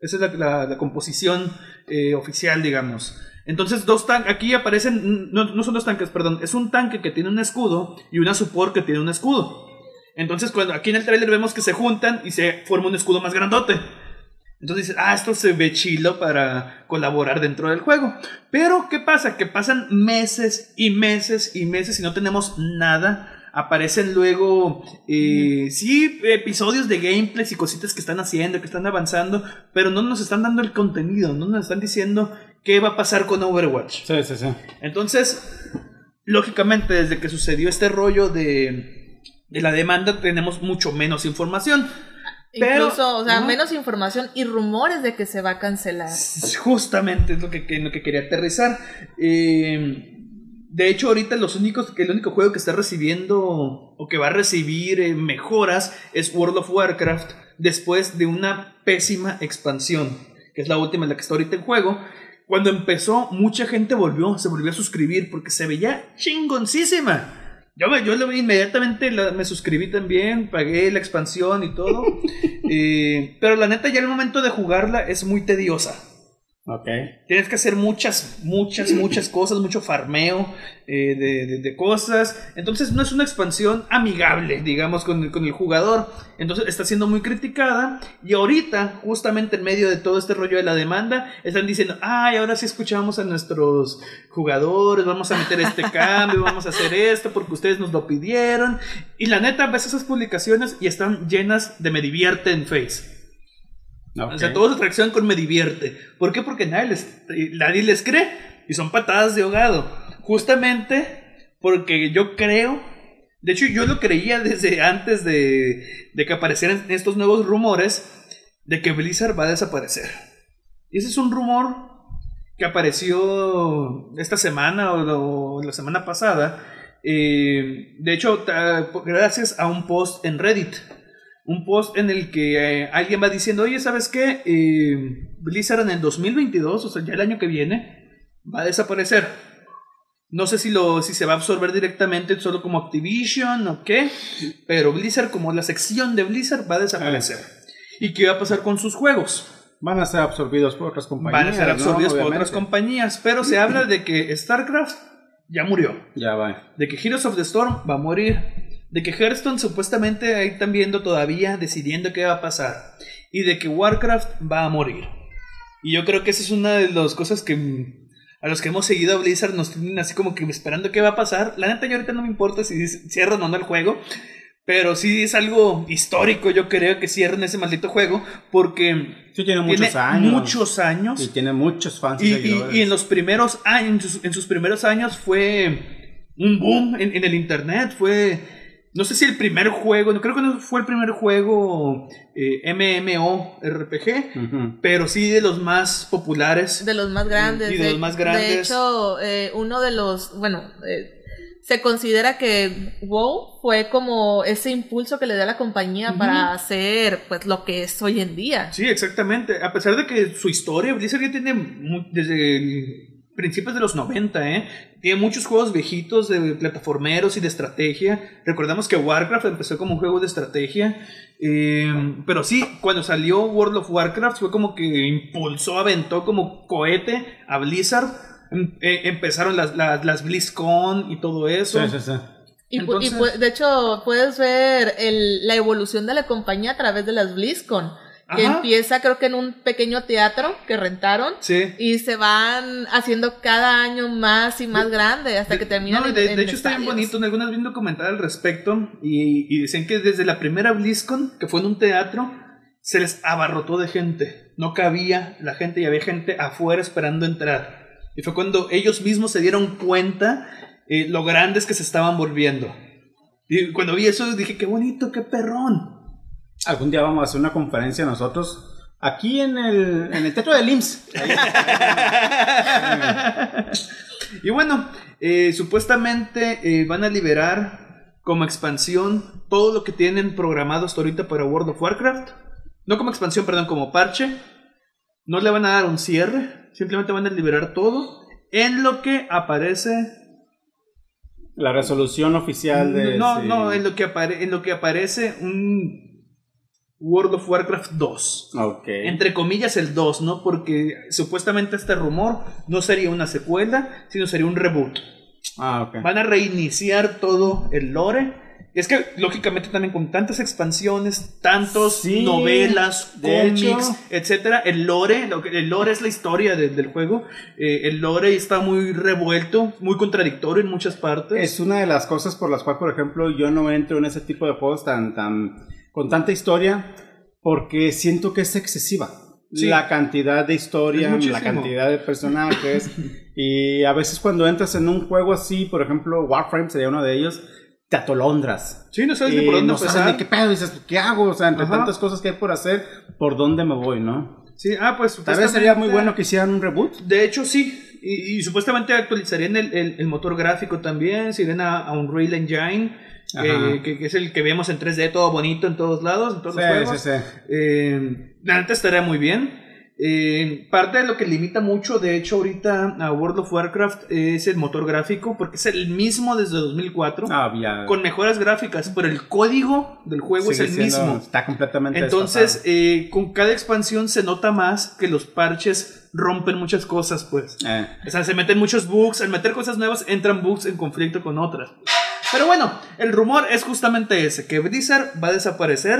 Esa es la, composición eh, oficial, digamos. Entonces, dos tanques. Aquí aparecen. No, no son dos tanques, perdón. Es un tanque que tiene un escudo y una support que tiene un escudo. Entonces, cuando aquí en el trailer vemos que se juntan y se forma un escudo más grandote. Entonces dices, ah, esto se ve chilo para colaborar dentro del juego. Pero, ¿qué pasa? Que pasan meses y meses y meses y no tenemos nada. Aparecen luego, eh, sí, episodios de gameplays y cositas que están haciendo, que están avanzando, pero no nos están dando el contenido, no nos están diciendo qué va a pasar con Overwatch. Sí, sí, sí. Entonces, lógicamente, desde que sucedió este rollo de, de la demanda, tenemos mucho menos información. Pero- Incluso, o sea, menos información y rumores de que se va a cancelar. Justamente es lo que, lo que quería aterrizar. Eh, de hecho, ahorita los únicos, el único juego que está recibiendo o que va a recibir eh, mejoras es World of Warcraft después de una pésima expansión, que es la última en la que está ahorita en juego. Cuando empezó, mucha gente volvió, se volvió a suscribir porque se veía chingoncísima. Yo, me, yo lo vi inmediatamente, la- me suscribí también, pagué la expansión y todo. Eh, pero la neta, ya el momento de jugarla es muy tediosa. Ok. Tienes que hacer muchas, muchas, muchas cosas, mucho farmeo eh, de, de- de cosas. Entonces no es una expansión amigable, digamos, con, el- con el jugador. Entonces está siendo muy criticada. Y ahorita, justamente en medio de todo este rollo de la demanda, están diciendo, ay, ahora sí escuchamos a nuestros jugadores, vamos a meter este cambio, vamos a hacer esto porque ustedes nos lo pidieron. Y la neta, ves esas publicaciones y están llenas de me divierte en Face. Ok. O sea, toda su reacción con me divierte. ¿Por qué? Porque nadie les, nadie les cree. Y son patadas de ahogado. Justamente porque yo creo. De hecho, yo lo creía desde antes de, de que aparecieran estos nuevos rumores de que Blizzard va a desaparecer. Y ese es un rumor que apareció esta semana o, la semana pasada. Eh, de hecho, gracias a un post en Reddit un post en el que eh, alguien va diciendo, oye, ¿sabes qué? Eh, Blizzard en el 2022, o sea, ya el año que viene, va a desaparecer. No sé si, lo, si se va a absorber directamente solo como Activision o qué, pero Blizzard, como la sección de Blizzard, va a desaparecer. ¿Y qué va a pasar con sus juegos? Van a ser absorbidos por otras compañías. Van a ser ¿no? absorbidos por otras compañías, pero se habla de que StarCraft ya murió. Ya va. De que Heroes of the Storm va a morir. De que Hearthstone supuestamente ahí están viendo todavía, decidiendo qué va a pasar. Y de que Warcraft va a morir. Y yo creo que esa es una de las cosas que a los que hemos seguido a Blizzard nos tienen así como que esperando qué va a pasar. La neta, yo ahorita no me importa si cierran o no el juego. Pero sí es algo histórico, yo creo que cierren ese maldito juego. Porque Sí, tiene muchos tiene años. muchos años. Y tiene muchos fans. Y, y- y en los primeros años, en sus, en sus primeros años fue un boom en, en el internet. Fue, no sé si el primer juego, no creo que no fue el primer juego eh, MMORPG, Ujú. pero sí de los más populares. De los más grandes. Y de los más grandes. De hecho, eh, uno de los, bueno, eh, se considera que WoW fue como ese impulso que le da a la compañía para hacer pues lo que es hoy en día. Sí, exactamente. A pesar de que su historia, Blizzard ya tiene desde el- principios de los 90, ¿eh? Tiene muchos juegos viejitos de plataformeros y de estrategia. Recordamos que Warcraft empezó como un juego de estrategia. eh, pero sí, cuando salió World of Warcraft fue como que impulsó, aventó como cohete a Blizzard. Em- eh, empezaron las, las, las BlizzCon y todo eso. Sí, sí, sí. Y, de hecho, puedes ver el- la evolución de la compañía a través de las BlizzCon. Que Ajá. empieza, creo que en un pequeño teatro que rentaron. Sí. Y se van haciendo cada año más y más grande hasta que terminan. No, de, en de hecho está bien bonito. En algunas vi un documental al respecto y, y dicen que desde la primera BlizzCon, que fue en un teatro, se les abarrotó de gente. No cabía la gente y había gente afuera esperando entrar. Y fue cuando ellos mismos se dieron cuenta eh, lo grandes que se estaban volviendo. Y cuando vi eso dije, qué bonito, qué perrón. Algún día vamos a hacer una conferencia nosotros. Aquí en el, en el teatro del IMSS. Y bueno, eh, supuestamente eh, van a liberar como expansión todo lo que tienen programado hasta ahorita para World of Warcraft. No como expansión, perdón, como parche. No le van a dar un cierre, simplemente van a liberar todo en lo que aparece. La resolución oficial de. no, no, en lo, que apare- en lo que aparece un World of Warcraft 2. Ok. Entre comillas el 2, ¿no? Porque supuestamente este rumor no sería una secuela, sino sería un reboot. Ah, ok. Van a reiniciar todo el lore. Es que, lógicamente, también con tantas expansiones, tantos Sí, novelas, cómics, etcétera, el lore, lo que, el lore es la historia de- del juego. eh, el lore está muy revuelto, muy contradictorio en muchas partes. Es una de las cosas por las cuales, por ejemplo, yo no entro en ese tipo de juegos tan, tan, con tanta historia, porque siento que es excesiva. Sí. La cantidad de historia, la cantidad de personajes. y a veces cuando entras en un juego así, por ejemplo, Warframe sería uno de ellos, te atolondras. sí, no sabes ni por dónde no sabes empezar. ni qué pedo, dices, ¿qué hago? O sea, entre Ajá. tantas cosas que hay por hacer, ¿por dónde me voy, no? Sí, ah, pues Tal vez sería muy bueno que hicieran un reboot. De hecho, sí. Y, y supuestamente actualizarían el, el- el motor gráfico también. Se irían a, a Unreal Engine. Ajá. eh, que, que es el que vemos en 3D todo bonito en todos lados, en todos los Sí, juegos. sí, sí. Eh, la neta estaría muy bien. Eh, parte de lo que limita mucho, de hecho, ahorita a World of Warcraft es el motor gráfico, porque es el mismo desde 2004, Ah, ya. con mejoras gráficas, pero el código del juego Sigue es el siendo- mismo. Está completamente Entonces, eh, con cada expansión se nota más que los parches rompen muchas cosas, pues. Eh, O sea, se meten muchos bugs. Al meter cosas nuevas, entran bugs en conflicto con otras. Pero bueno, el rumor es justamente ese: que Blizzard va a desaparecer.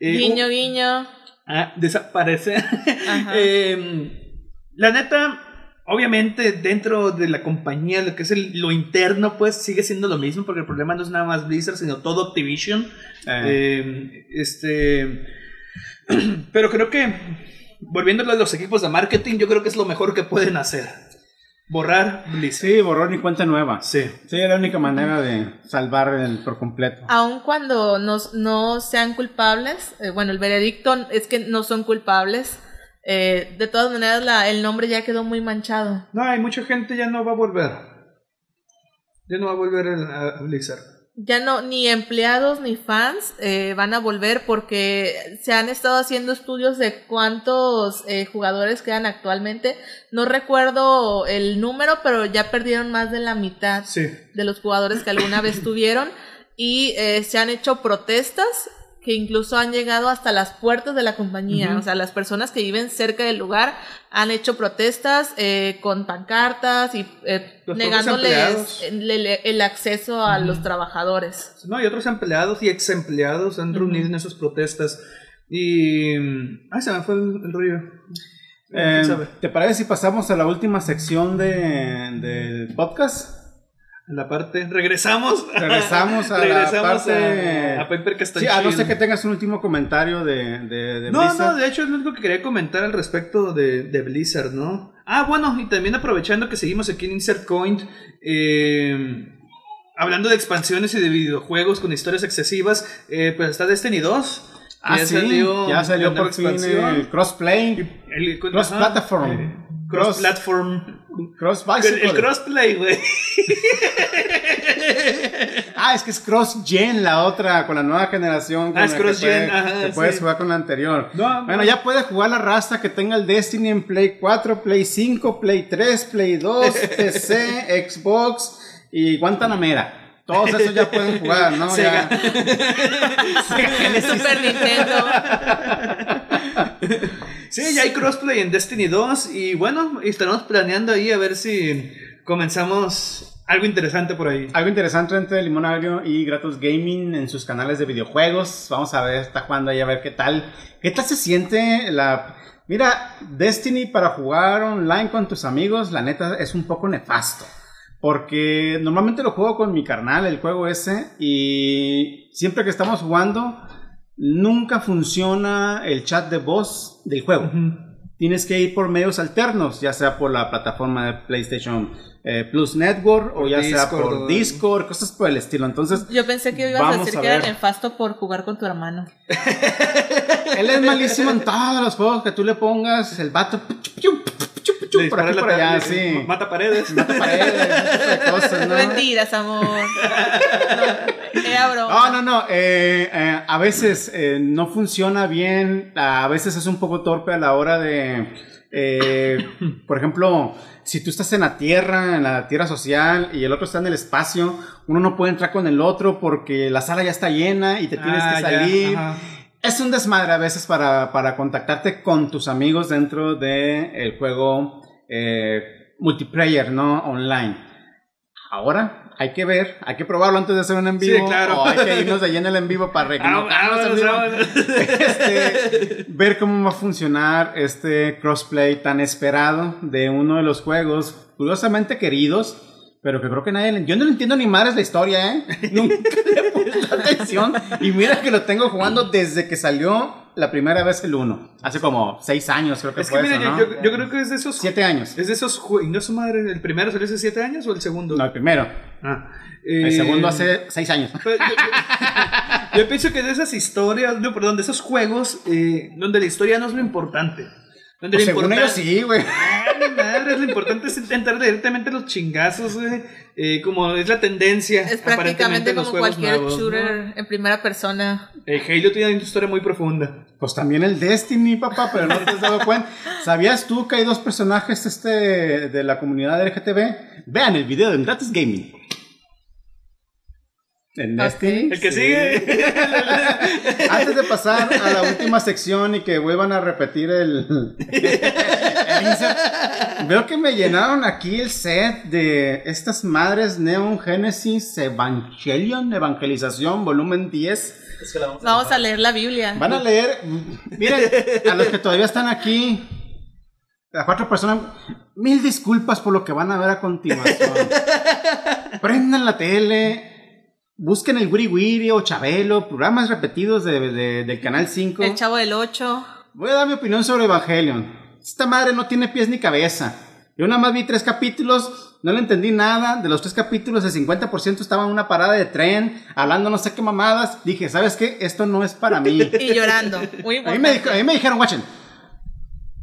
Eh, Guiño, un- guiño. Ah, desaparecer. Ajá. Eh, la neta, obviamente, dentro de la compañía, lo que es el- lo interno, pues sigue siendo lo mismo, porque el problema no es nada más Blizzard, sino todo Activision. eh. Eh, este. Pero creo que, volviéndolo a los equipos de marketing, yo creo que es lo mejor que pueden hacer: borrar Blizzard. Sí, borrón y cuenta nueva. Sí. Sí, es la única manera de salvar el por completo. Aun cuando no, no sean culpables, eh, bueno, el veredicto es que no son culpables. eh, de todas maneras, la- el nombre ya quedó muy manchado. No, hay mucha gente ya no va a volver. Ya no va a volver a, a Blizzard. Ya no, ni empleados ni fans eh, van a volver porque se han estado haciendo estudios de cuántos eh, jugadores quedan actualmente. No recuerdo el número, pero ya perdieron más de la mitad Sí. de los jugadores que alguna vez tuvieron y eh, se han hecho protestas que incluso han llegado hasta las puertas de la compañía. O sea, las personas que viven cerca del lugar han hecho protestas eh, con pancartas y eh, negándoles el, el- el acceso a los trabajadores. No, y otros empleados y ex empleados se han reunido en esas protestas. Y. Ay, se me fue el, el rollo. Eh. ¿Te parece si pasamos a la última sección de, del podcast? La parte. Regresamos. Regresamos a la Regresamos parte- a, a Paper que está Sí, a no ser que tengas un último comentario de, de, de No, Blizzard. no, de hecho es lo único que quería comentar al respecto de, de Blizzard, ¿no? Ah, bueno, y también aprovechando que seguimos aquí en Insert Coin, eh, hablando de expansiones y de videojuegos con historias excesivas, eh, pues está Destiny 2. Ah, ya sí, salió ya salió por fin el crossplay, El- cross ajá, platform, eh, cross platform. cross El, bicycle. el crossplay, güey. Ah, es que es cross gen la otra con la nueva generación. con Ah, es cross gen, puede- ajá, que puedes sí. jugar con la anterior. No, bueno, no. ya puede jugar la raza que tenga el Destiny en Play 4, Play 5, Play 3, Play 2, PC, Xbox y Guantanamera. Todos esos ya pueden jugar, ¿no? Sega. Ya. Sega Genesis. Super Nintendo. Sí, ya hay crossplay en Destiny 2 y bueno, estaremos planeando ahí a ver si comenzamos algo interesante por ahí. Algo interesante entre Limón Agrio y Gratos Gaming en sus canales de videojuegos. Vamos a ver, está jugando ahí a ver qué tal. ¿Qué tal se siente la... Mira, Destiny para jugar online con tus amigos, la neta es un poco nefasto. Porque normalmente lo juego con mi carnal, el juego ese, y siempre que estamos jugando, nunca funciona el chat de voz del juego. Tienes que ir por medios alternos, ya sea por la plataforma de PlayStation eh, Plus Network o ya sea por Discord, cosas por el estilo. Entonces, Yo pensé que ibas a decir a que era nefasto por jugar con tu hermano. él es malísimo en todos los juegos que tú le pongas. El vato Le por aquí por allá, sí. Mata paredes. Mata paredes, cosas, ¿no? Mentiras, amor. No, era broma. No, no, no. eh, eh, a veces eh, no funciona bien. A veces es un poco torpe a la hora de. eh, por ejemplo, si tú estás en la tierra, en la tierra social, y el otro está en el espacio, uno no puede entrar con el otro porque la sala ya está llena y te tienes Ah, que ya, salir. Es un desmadre a veces para, para contactarte con tus amigos dentro del el juego eh, multiplayer, ¿no? Online. Ahora hay que ver, hay que probarlo antes de hacer un en Sí, vivo. claro. O hay que irnos de lleno el en vivo para Ah, en vámonos. Este, ver cómo va a funcionar este crossplay tan esperado de uno de los juegos curiosamente queridos, pero que creo que nadie. Yo no le entiendo ni madres la historia, ¿eh? Nunca le he puesto atención y mira que lo tengo jugando desde que salió la primera vez el 1, hace como 6 años creo que Es que fue mira, eso, ¿no? yo- yo creo que es de esos. 7 años. Es de esos ¿Y no su madre? ¿El primero salió hace 7 años o el segundo? No, el primero. Ah, El eh, segundo hace 6 años. Yo, yo- yo pienso que de esas historias, no, perdón, de esos juegos eh, donde la historia no es lo importante. Donde Pues lo según ellos importante, sí, güey. Madre, lo importante es intentar directamente los chingazos, güey, eh, como es la tendencia. es aparentemente, prácticamente como juegos cualquier nuevos, ¿no? shooter en primera persona. Eh, Halo tiene una historia muy profunda. Pues también el Destiny, papá, pero no te has dado cuenta. ¿Sabías tú que hay dos personajes este, de la comunidad LGTB? Vean el video de Gratis Gaming. En Destiny. El que sí. sigue. Antes de pasar a la última sección y que vuelvan a repetir el, el Veo que me llenaron aquí el set de estas madres Neon Genesis Evangelion, Evangelización, volumen 10. Es que la vamos a Vamos a leer la Biblia. Van a leer, miren, a los que todavía están aquí, a cuatro personas, mil disculpas por lo que van a ver a continuación. Prendan la tele, busquen el Wiri Wiri o Chabelo, programas repetidos de, de- del Canal 5. El chavo del 8. Voy a dar mi opinión sobre Evangelion. Esta madre no tiene pies ni cabeza. Yo nada más vi tres capítulos, no le entendí nada. De los tres capítulos, el 50% estaba en una parada de tren, hablando no sé qué mamadas. Dije, ¿sabes qué? Esto no es para mí. Y llorando. Muy A mí, me, a mí me dijeron, guachen,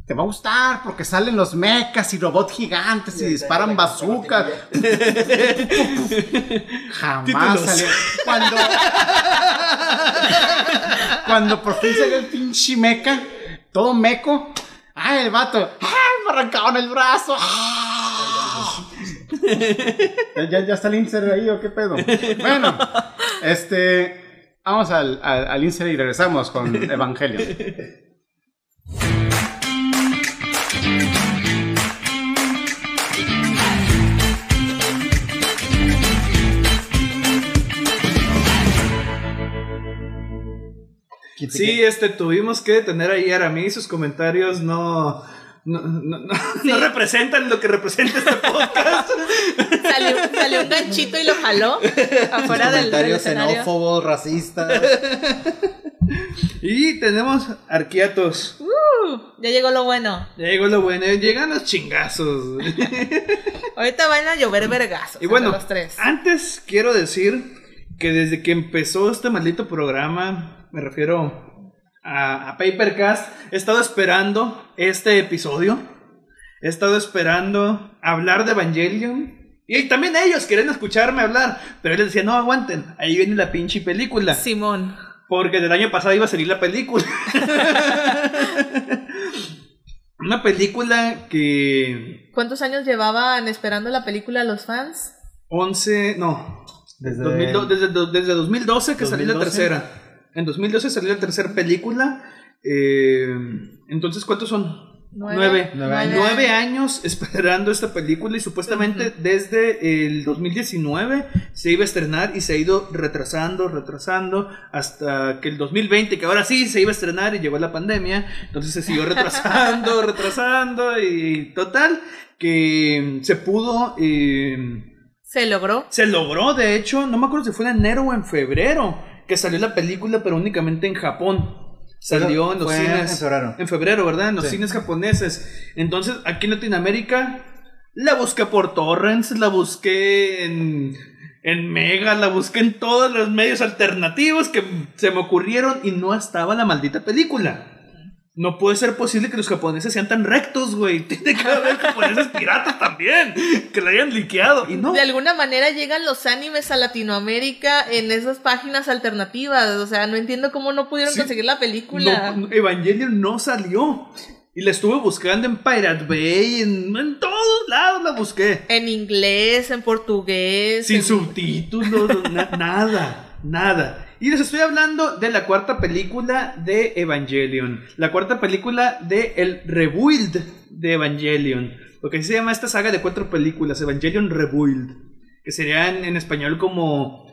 te va a gustar porque salen los mechas y robots gigantes y disparan bazookas. Jamás salió. Cuando, cuando por fin salió el pinche meca, todo meco. ¡Ay, el vato! ¡Ay, me arrancaron el brazo! ¡Ah! ¿Ya, ya, está el insert ahí o qué pedo? Bueno, este. Vamos al, al, al insert y regresamos con Sí, este, tuvimos que detener ahí a Aramis, sus comentarios no, no, no, no- no representan lo que representa este podcast. Salió, salió un ganchito y lo jaló afuera del, del Comentarios xenófobos, racistas. y tenemos arquiatos. Uh, ya llegó lo bueno. Ya llegó lo bueno, llegan los chingazos. Ahorita van a llover vergazos. y bueno, entre los tres. antes quiero decir que desde que empezó este maldito programa, me refiero a, a Papercast, he estado esperando este episodio. He estado esperando hablar de Evangelion. Y también ellos querían escucharme hablar. Pero yo les decía, no aguanten, ahí viene la pinche película. Simón. Porque del año pasado iba a salir la película. Una película que ¿Cuántos años llevaban esperando la película los fans? 11, no, Desde 2002 desde, desde 2012 que salió la 2012. tercera. En 2012 salió la tercera película. eh, entonces, ¿cuántos son? Nueve. Nueve. Nueve años. Nueve años esperando esta película y supuestamente desde el 2019 se iba a estrenar y se ha ido retrasando, retrasando hasta que el 2020, que ahora sí se iba a estrenar y llegó la pandemia, entonces se siguió retrasando, retrasando y total que se pudo... eh, Se logró. se logró, de hecho, no me acuerdo si fue en enero o en febrero que salió la película, pero únicamente en Japón. Salió en los Fue cines. en febrero. En febrero, ¿verdad? En los Sí. cines japoneses. Entonces, aquí en Latinoamérica, la busqué por torrents, la busqué en, en Mega, la busqué en todos los medios alternativos que se me ocurrieron y no estaba la maldita película. No puede ser posible que los japoneses sean tan rectos, güey. Tiene que haber japoneses piratas también, que la hayan liqueado. Y no. De alguna manera llegan los animes a Latinoamérica en esas páginas alternativas. O sea, no entiendo cómo no pudieron Sí. conseguir la película. No, Evangelion no salió. Y la estuve buscando en Pirate Bay, en, en todos lados la busqué. En inglés, en portugués. Sin en- subtítulos, na- nada, nada. Y les estoy hablando de la cuarta película de Evangelion. La cuarta película de el rebuild de Evangelion. Lo que se llama esta saga de cuatro películas, Evangelion Rebuild. Que sería en, en español como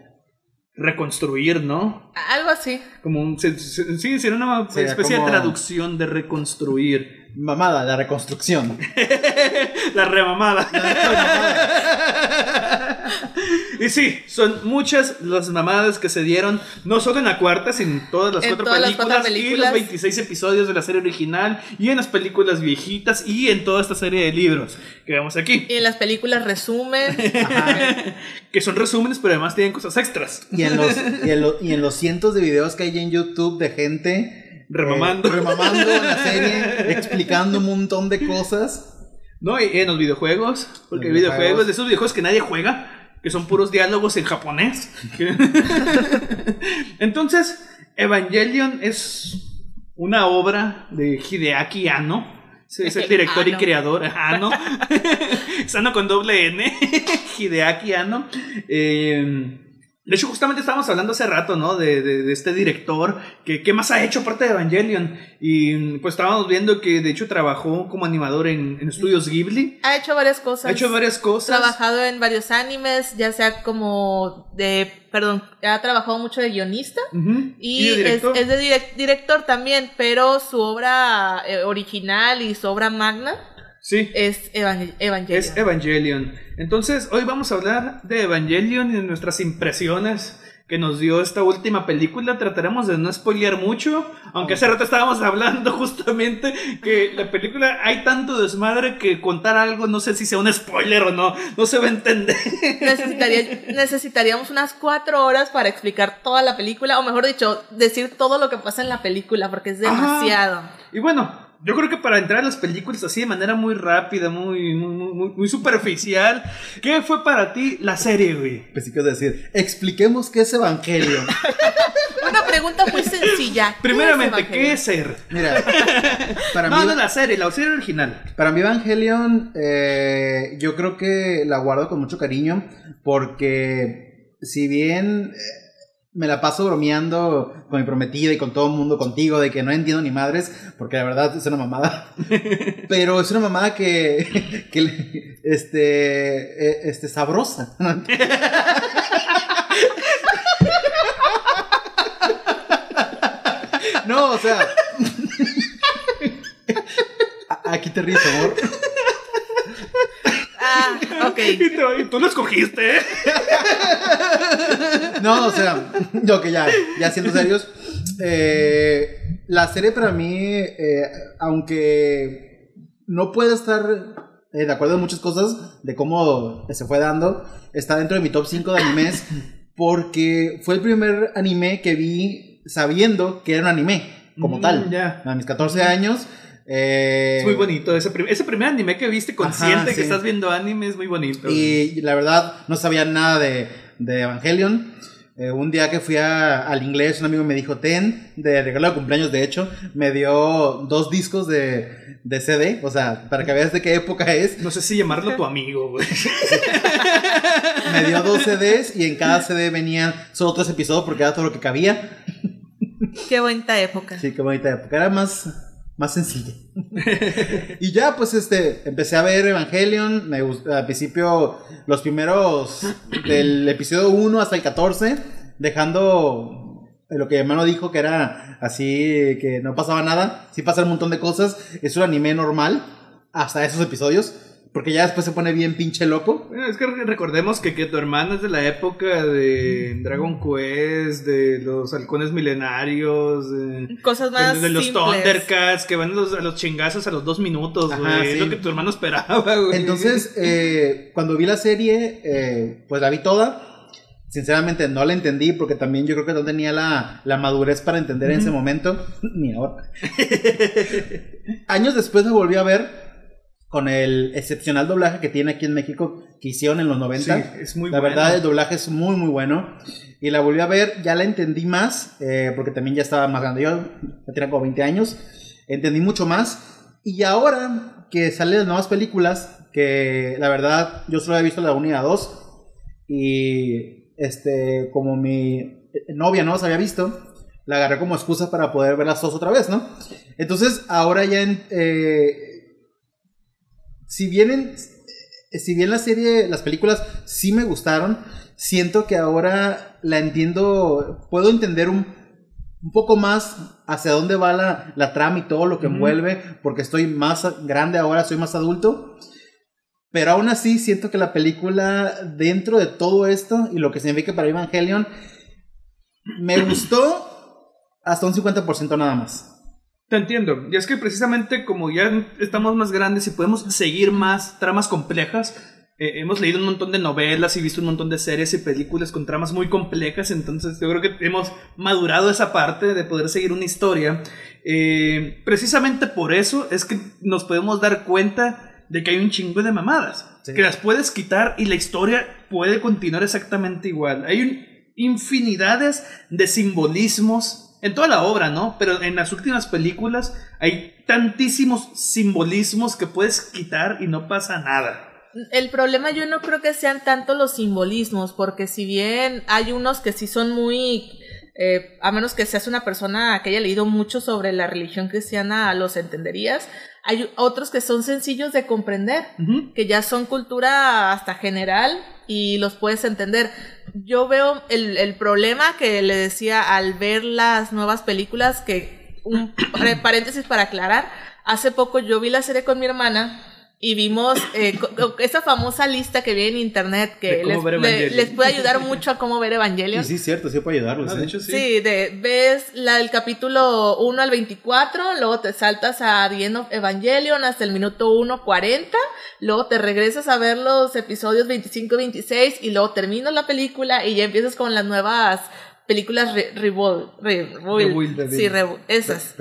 reconstruir, ¿no? Algo así. Como un, se- se- sí, sería una Sería especie como- de traducción de reconstruir. Mamada, la reconstrucción. La remamada. y sí, son muchas las mamadas que se dieron, no solo en la cuarta, sino en todas las, En cuatro, todas las películas, cuatro y películas. los 26 episodios de la serie original, y en las películas viejitas, y en toda esta serie de libros que vemos aquí. Y en las películas resumen. Que son resúmenes, pero además tienen cosas extras. Y en, los, y, en lo- y en los cientos de videos que hay en YouTube de gente Remamando. eh, remamando la serie, explicando un montón de cosas. ¿No? Y en los videojuegos, porque hay Los videojuegos, videojuegos. de esos videojuegos que nadie juega, que son puros diálogos en japonés. Entonces, Evangelion es una obra de Hideaki Anno. Es el director y creador. Anno. Es Anno con doble N. Hideaki Anno. Eh, De hecho, justamente estábamos hablando hace rato, ¿no? De, de, de este director, que qué más ha hecho aparte de Evangelion. Y pues estábamos viendo que de hecho trabajó como animador en, en estudios Ghibli. Ha hecho varias cosas. Ha hecho varias cosas. trabajado en varios animes, ya sea como de, perdón, ha trabajado mucho de guionista y, de es, de direc- director también, pero su obra eh, original y su obra magna Sí. es Evangel- Evangelion. Es Evangelion. Entonces, hoy vamos a hablar de Evangelion y de nuestras impresiones que nos dio esta última película. Trataremos de no spoilear mucho, aunque hace rato estábamos hablando justamente que la película hay tanto desmadre que contar algo, no sé si sea un spoiler o no, no se va a entender. Necesitaría, necesitaríamos unas cuatro horas para explicar toda la película, o mejor dicho, decir todo lo que pasa en la película, porque es Ajá. demasiado. Y bueno, yo creo que para entrar a las películas así de manera muy rápida, muy, muy, muy, muy superficial, ¿qué fue para ti la serie, güey? Pues sí que decir, expliquemos qué es Evangelio. Una pregunta muy sencilla. ¿Qué Primeramente, es ¿qué es ser? Mira, para No, mí, no la serie, la serie original. para mí Evangelion, eh, yo creo que la guardo con mucho cariño porque si bien eh, me la paso bromeando con mi prometida y con todo el mundo contigo de que no entiendo ni madres, porque la verdad es una mamada, pero es una mamada que, que le- este, eh, este, sabrosa. No, o sea. Aquí te ríes, amor. Ah, ok. Y tú, y tú lo escogiste. ¿eh? No, o sea, yo que ya, ya siendo serios. eh, la serie para mí, eh, aunque no puedo estar eh, de acuerdo en muchas cosas de cómo se fue dando, está dentro de mi top 5 de animes porque fue el primer anime que vi sabiendo que era un anime como Mm, tal. ya. A mis 14 años. Eh, Es muy bonito. Ese, prim- ese primer anime que viste consciente Ajá, que sí. estás viendo anime es muy bonito. Y la verdad, no sabía nada de, de Evangelion. Eh, un día que fui a- al inglés, un amigo me dijo, ten, de regalo de cumpleaños, de hecho, me dio dos discos de, de CD, o sea, para que veas de qué época es. No sé si llamarlo tu amigo, güey. Me dio dos CDs y en cada CD venían solo tres episodios porque era todo lo que cabía. Qué bonita época. Sí, qué bonita época. Era más, más sencilla. y ya, pues, este, empecé a ver Evangelion. Me gust- al principio, los primeros del episodio 1 hasta el 14, dejando lo que mi hermano dijo que era así, que no pasaba nada. Sí pasa un montón de cosas. Es un anime normal hasta esos episodios. Porque ya después se pone bien pinche loco. Bueno, es que recordemos que, que tu hermano es de la época de Dragon Quest, de los halcones milenarios, de, Cosas más de- de los simples. Thundercats que van a los, a los chingazos a los dos minutos, Ajá. Es lo que tu hermano esperaba, güey. Entonces, eh, cuando vi la serie, eh, pues la vi toda. Sinceramente no la entendí porque también yo creo que no tenía la, la madurez para entender en ese momento, ni ahora. Años después la volví a ver con el excepcional doblaje que tiene aquí en México, que hicieron en los 90. Sí, es muy la bueno. verdad, el doblaje es muy, muy bueno. Y la volví a ver, ya la entendí más, eh, porque también ya estaba más grande. Yo ya tenía como 20 años. Entendí mucho más. Y ahora que salen las nuevas películas, que la verdad yo solo había visto la 1 y la 2. Y este, como mi novia no las había visto, la agarré como excusa para poder ver las dos otra vez, ¿no? Entonces, ahora ya en, eh, si bien en- si bien la serie, las películas sí me gustaron, siento que ahora la entiendo, puedo entender un, un poco más hacia dónde va la, la trama y todo lo que Ujú. envuelve, porque estoy más grande ahora, soy más adulto. Pero aún así siento que la película, dentro de todo esto y lo que significa para Evangelion, me gustó hasta un 50% nada más. Te entiendo. Y es que precisamente como ya estamos más grandes y podemos seguir más tramas complejas, eh, hemos leído un montón de novelas y visto un montón de series y películas con tramas muy complejas, entonces yo creo que hemos madurado esa parte de poder seguir una historia. Eh, precisamente por eso es que nos podemos dar cuenta de que hay un chingo de mamadas, Sí. que las puedes quitar y la historia puede continuar exactamente igual. Hay un- infinidades de simbolismos en toda la obra, ¿no? Pero en las últimas películas hay tantísimos simbolismos que puedes quitar y no pasa nada. El problema yo no creo que sean tanto los simbolismos, porque si bien hay unos que sí son muy, eh, a menos que seas una persona que haya leído mucho sobre la religión cristiana, los entenderías. Hay otros que son sencillos de comprender, que ya son cultura hasta general y los puedes entender. Yo veo el, el problema que le decía al ver las nuevas películas, que un par- paréntesis para aclarar, hace poco yo vi la serie con mi hermana y vimos eh, esa famosa lista que vi en internet que cómo les, ver le- Evangelion. les puede ayudar mucho a cómo ver Evangelion. Y sí, es cierto, sí puede ayudarlos. Ah, de ¿eh? hecho, sí. Sí, de, ves la del capítulo 1 al 24, luego te saltas a The End of Evangelion hasta el minuto 1, 40, luego te regresas a ver los episodios 25 y 26 y luego terminas la película y ya empiezas con las nuevas películas re, Rebuild, Re- Rebuild. Rebuild. Sí, Rebuild, esas,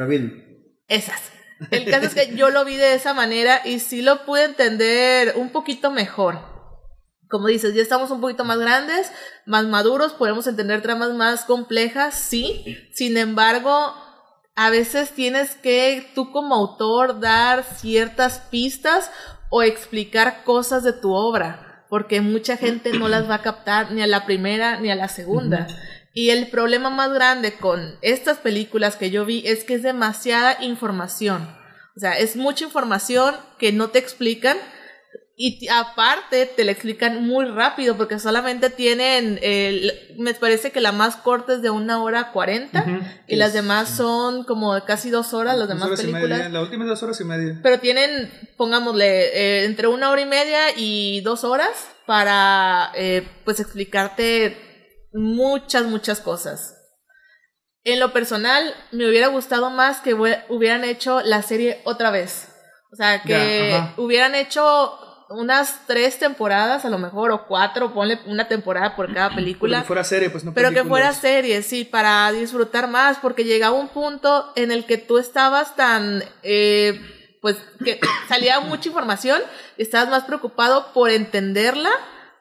esas. El caso es que yo lo vi de esa manera y sí lo pude entender un poquito mejor como dices, ya estamos un poquito más grandes, más maduros, podemos entender tramas más complejas, sí. Sin embargo, a veces tienes que tú como autor dar ciertas pistas o explicar cosas de tu obra, porque mucha gente no las va a captar ni a la primera ni a la segunda. Y el problema más grande con estas películas que yo vi es que es demasiada información. O sea, es mucha información que no te explican y aparte te la explican muy rápido porque solamente tienen, el- me parece que la más corta es de una hora cuarenta y las demás son como casi dos horas, las demás horas películas. La última es dos horas y media. Pero tienen, pongámosle, eh, entre una hora y media y dos horas para, eh, pues, explicarte muchas, muchas cosas. En lo personal, me hubiera gustado más que hubieran hecho la serie otra vez. O sea, que hubieran hecho unas tres temporadas, a lo mejor, o cuatro, ponle una temporada por cada película. Pero que fuera serie, pues no Pero que fuera serie, sí, para disfrutar más, porque llegaba un punto en el que tú estabas tan, eh, pues, que salía mucha información y estabas más preocupado por entenderla,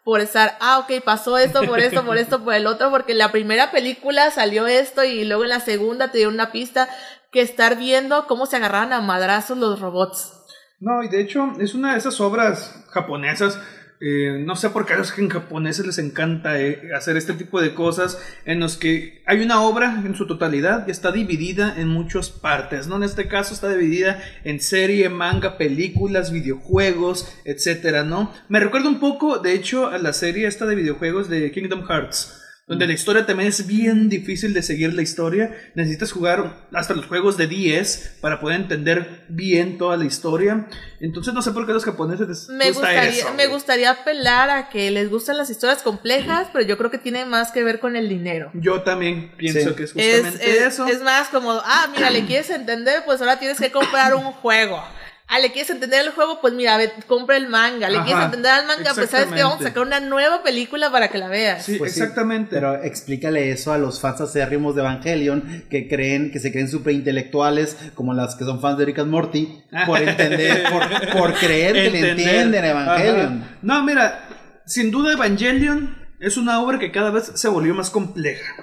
por estar, ah, ok, pasó esto, por esto, por esto, por el otro, porque en la primera película salió esto y luego en la segunda te dieron una pista, que estar viendo cómo se agarraban a madrazos los robots. No, y de hecho es una de esas obras japonesas. Eh, no sé por qué a los japoneses les encanta eh, hacer este tipo de cosas en los que hay una obra en su totalidad y está dividida en muchas partes, ¿no? En este caso está dividida en serie, manga, películas, videojuegos, etcétera, ¿no? Me recuerda un poco, de hecho, a la serie esta de videojuegos de Kingdom Hearts. Donde la historia también es bien difícil de seguir la historia. Necesitas jugar hasta los juegos de 10 para poder entender bien toda la historia. Entonces no sé por qué a los japoneses les Me gusta gustaría, eso, me gustaría apelar a que les gustan las historias complejas, pero yo creo que tiene más que ver con el dinero. Yo también pienso Sí. que es Es, justamente es- eso. es más como, ah, mira, le quieres entender, pues ahora tienes que comprar un juego. Ah, le quieres entender el juego, pues mira, ve, compra el manga. Le Ajá, quieres entender al manga, pues sabes que vamos a sacar una nueva película para que la veas. Sí, Pues sí, exactamente. pero explícale eso a los fans acérrimos de Evangelion que creen, que se creen superintelectuales, como las que son fans de Rick and Morty, por entender, por, por creer que le entienden Evangelion. Ajá. No, mira, sin duda Evangelion es una obra que cada vez se volvió más compleja.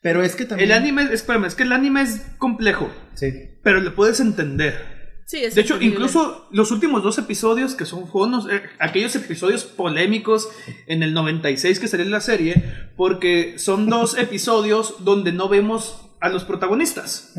Pero es que también. El anime, espérame, es que el anime es complejo, Sí. pero le puedes entender. Sí, es De hecho, incluso los últimos dos episodios, que son fonos, eh, aquellos episodios polémicos en el 96 que salió la serie, porque son dos episodios donde no vemos a los protagonistas.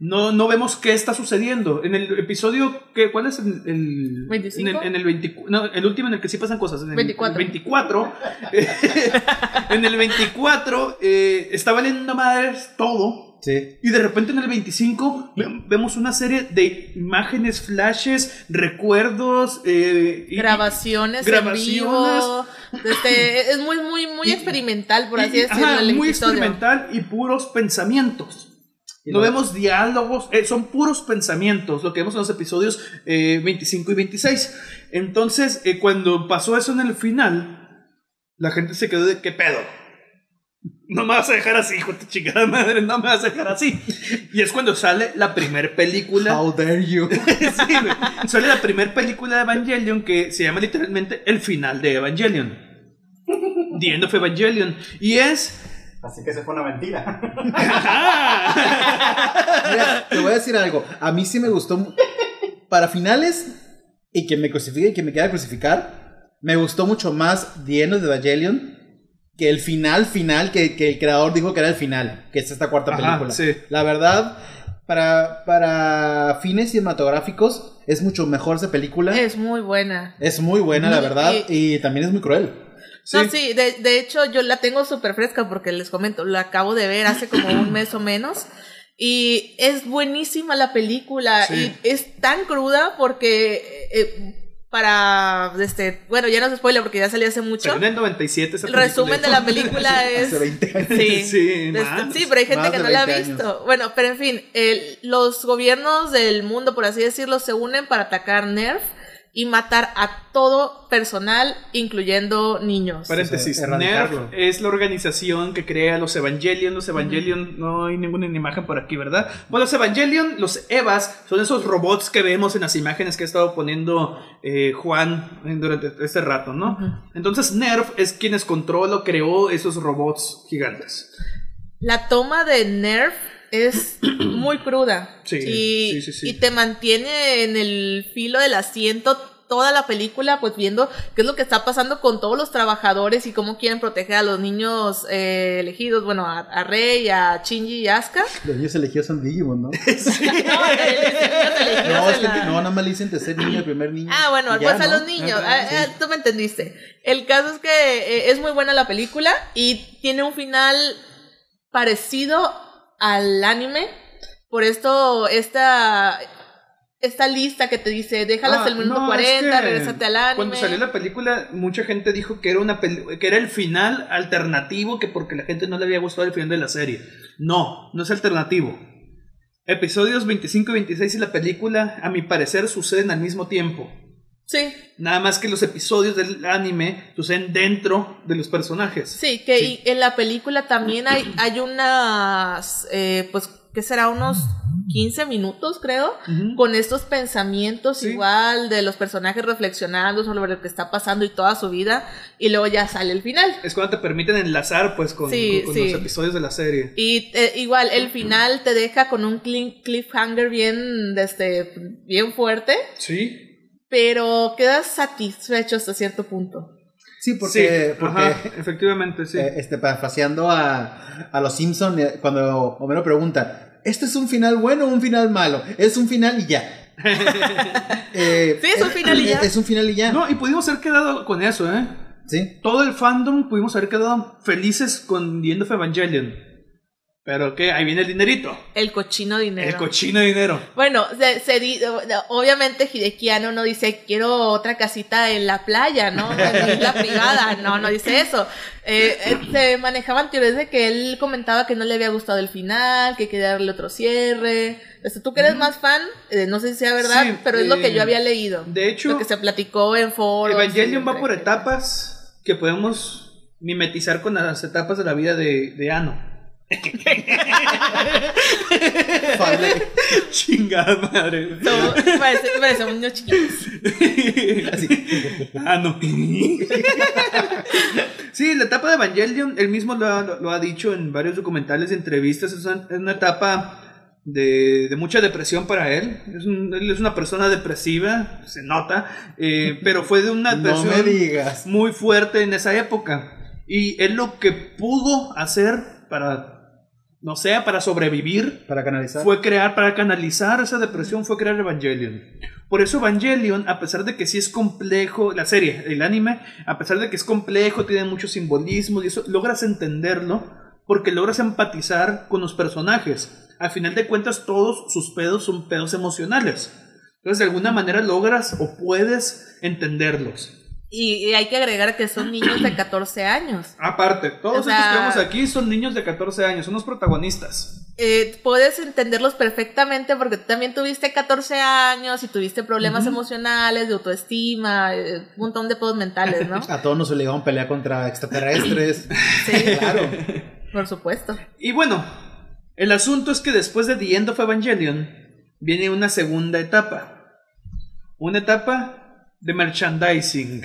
No, no vemos qué está sucediendo. En el episodio, ¿qué, ¿cuál es el, el 25? En el, en el 20 no, el último en el que sí pasan cosas. En el 24. 24. en el 24 eh, está valiendo madres todo. Sí. Y de repente en el 25 ve- vemos una serie de imágenes, flashes, recuerdos, eh, y- grabaciones, grabaciones. en vivo. Este, es muy, muy, muy Y- experimental, por y- así decirlo. ajá, el muy episodio. experimental y puros pensamientos. Y No lo- vemos diálogos, eh, son puros pensamientos, lo que vemos en los episodios eh, 25 y 26. Entonces, eh, cuando pasó eso en el final, la gente se quedó de ¿qué pedo? No me vas a dejar así, hijo de chingada madre, no me vas a dejar así. Y es cuando sale la primer película. How dare you. Sí, güey. Sale la primera película de Evangelion que se llama literalmente El final de Evangelion. The End of Evangelion. Y es. Así que se fue una mentira. Mira, te voy a decir algo. A mí sí me gustó. Para finales y que me crucifique y que me quiera crucificar. me gustó mucho más The End of Evangelion que el final final que, que el creador dijo que era el final, que es esta cuarta Ajá, película. sí. La verdad, para, para fines cinematográficos es mucho mejor esa película. Es, Es muy buena. muy buena, la verdad, y- y también es muy cruel. No, sí, de, de hecho yo la tengo súper fresca porque les comento, la acabo de ver hace como un mes o menos. Y es buenísima la película Sí. y es tan cruda porque eh, para, este, bueno, ya no se spoiler porque ya salió hace mucho. En el 97 esa El resumen de la película es... Hace 20 años. Sí, Sí, Este, más. sí, pero hay gente que no la ha 20 visto. Bueno, pero en fin, el- los gobiernos del mundo, por así decirlo, se unen para atacar Nerf y matar a todo personal, incluyendo niños. Paréntesis, NERF es la organización que crea los Evangelion. Los Evangelion, no hay ninguna imagen por aquí, ¿verdad? Bueno, los Evangelion, los Evas, son esos robots que vemos en las imágenes que ha estado poniendo eh, Juan eh, durante este rato, ¿no? Entonces NERF es quienes controla o creó esos robots gigantes. La toma de Nerf es muy cruda. Sí, y, sí, sí, sí. y te mantiene en el filo del asiento toda la película, pues viendo qué es lo que está pasando con todos los trabajadores y cómo quieren proteger a los niños eh, elegidos, bueno, a, a Rey, a Shinji y Asuka. Los niños elegidos son Digimon, ¿no? El- No, es que la- no, nada más le dicen tercer niño, el primer niño. Ah, bueno, y ya, pues a los niños. Ah, ah, tú me entendiste. El caso es que eh, es muy buena la película y tiene un final parecido al anime. Por esto, esta, esta lista que te dice, déjalas Ah, el minuto no, 40, es que regrésate al anime. Cuando salió la película, mucha gente dijo que era una peli- que era el final alternativo, que porque la gente no le había gustado el final de la serie. No, no es alternativo. Episodios 25 y 26 y la película, a mi parecer, suceden al mismo tiempo. Sí, Nada más que los episodios del anime suceden dentro de los personajes. sí, que Sí. y en la película también hay, hay unas, eh, pues, ¿qué será? Unos 15 minutos, creo. Con estos pensamientos Sí. igual de los personajes reflexionando sobre lo que está pasando y toda su vida y luego ya sale el final. Es cuando te permiten enlazar pues con, Sí, con- con sí. los episodios de la serie. Y eh, igual el final te deja con un cliffhanger bien, este, bien fuerte, Sí. Pero quedas satisfecho hasta cierto punto. Sí, porque, Sí, porque ajá, efectivamente, sí. eh, este, parafraseando a, a los Simpson cuando Homero pregunta, ¿este es un final bueno o un final malo? Es un final y ya. Eh, Sí, es un final y ya. Es un final y ya. No, y pudimos haber quedado con eso, ¿eh? Sí. todo el fandom pudimos haber quedado felices con The End of Evangelion. Pero que ahí viene el dinerito. El cochino dinero. El cochino dinero. Bueno, se, se obviamente Hidekiano no dice quiero otra casita en la playa, ¿no? En la privada, no, no dice eso. Eh, eh, se manejaban teorías de que él comentaba que no le había gustado el final, que quería darle otro cierre. Tú que eres más fan, eh, no sé si sea verdad, Sí, pero es lo que yo había leído. de hecho, lo que se platicó en foros. Evangelion va por etapas que podemos mimetizar con las etapas de la vida de, de Ano. Fable. Chingada madre. Somos- parece- parecemos niños chiquitos. Así. Ano. Sí, la etapa de Evangelion, él mismo lo ha, lo ha dicho en varios documentales y entrevistas, es una, es una etapa de, de mucha depresión para él. Es un- él es una persona depresiva, se nota, eh, pero fue de una No depresión digas. muy fuerte en esa época. Y él lo que pudo hacer para, no sé, para sobrevivir, Para canalizar. fue crear, para canalizar esa depresión, fue crear Evangelion. Por eso Evangelion, a pesar de que sí es complejo, la serie, el anime, a pesar de que es complejo, tiene muchos simbolismos y eso, logras entenderlo porque logras empatizar con los personajes. Al final de cuentas, todos sus pedos son pedos emocionales. Entonces, de alguna manera logras o puedes entenderlos. Y, y hay que agregar que son niños de 14 años. Aparte, todos O sea- estos que vemos aquí son niños de 14 años, son los protagonistas. eh, puedes entenderlos perfectamente porque tú también tuviste 14 años y tuviste problemas emocionales, de autoestima, eh, un montón de pedos mentales, ¿no? A todos nos obligaban a pelear contra extraterrestres. Sí, claro. por supuesto. Y bueno, el asunto es que después de The End of Evangelion viene una segunda etapa. Una etapa de merchandising.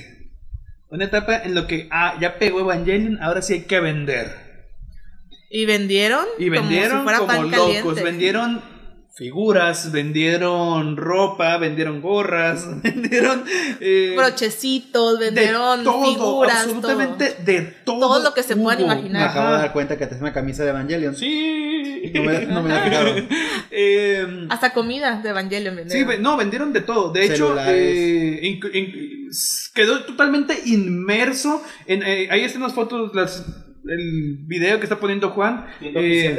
Una etapa en lo que, ah, ya pegó Evangelion, ahora sí hay que vender. Y vendieron, Y vendieron como, si fuera como, pan locos, caliente. vendieron figuras, vendieron ropa, vendieron gorras, vendieron eh, Brochecitos, de vendieron todo, figuras. absolutamente de todo. Todo lo que se puedan imaginar. Me acabo de dar cuenta que te una camisa de Evangelion. Sí. No me, no. Eh, todo. Hasta comida de Evangelion Sí, vendieron. ve- no, vendieron de todo. De hecho, eh, quedó totalmente inmerso. En, eh, ahí están las fotos, las, el video que está poniendo Juan. Eh,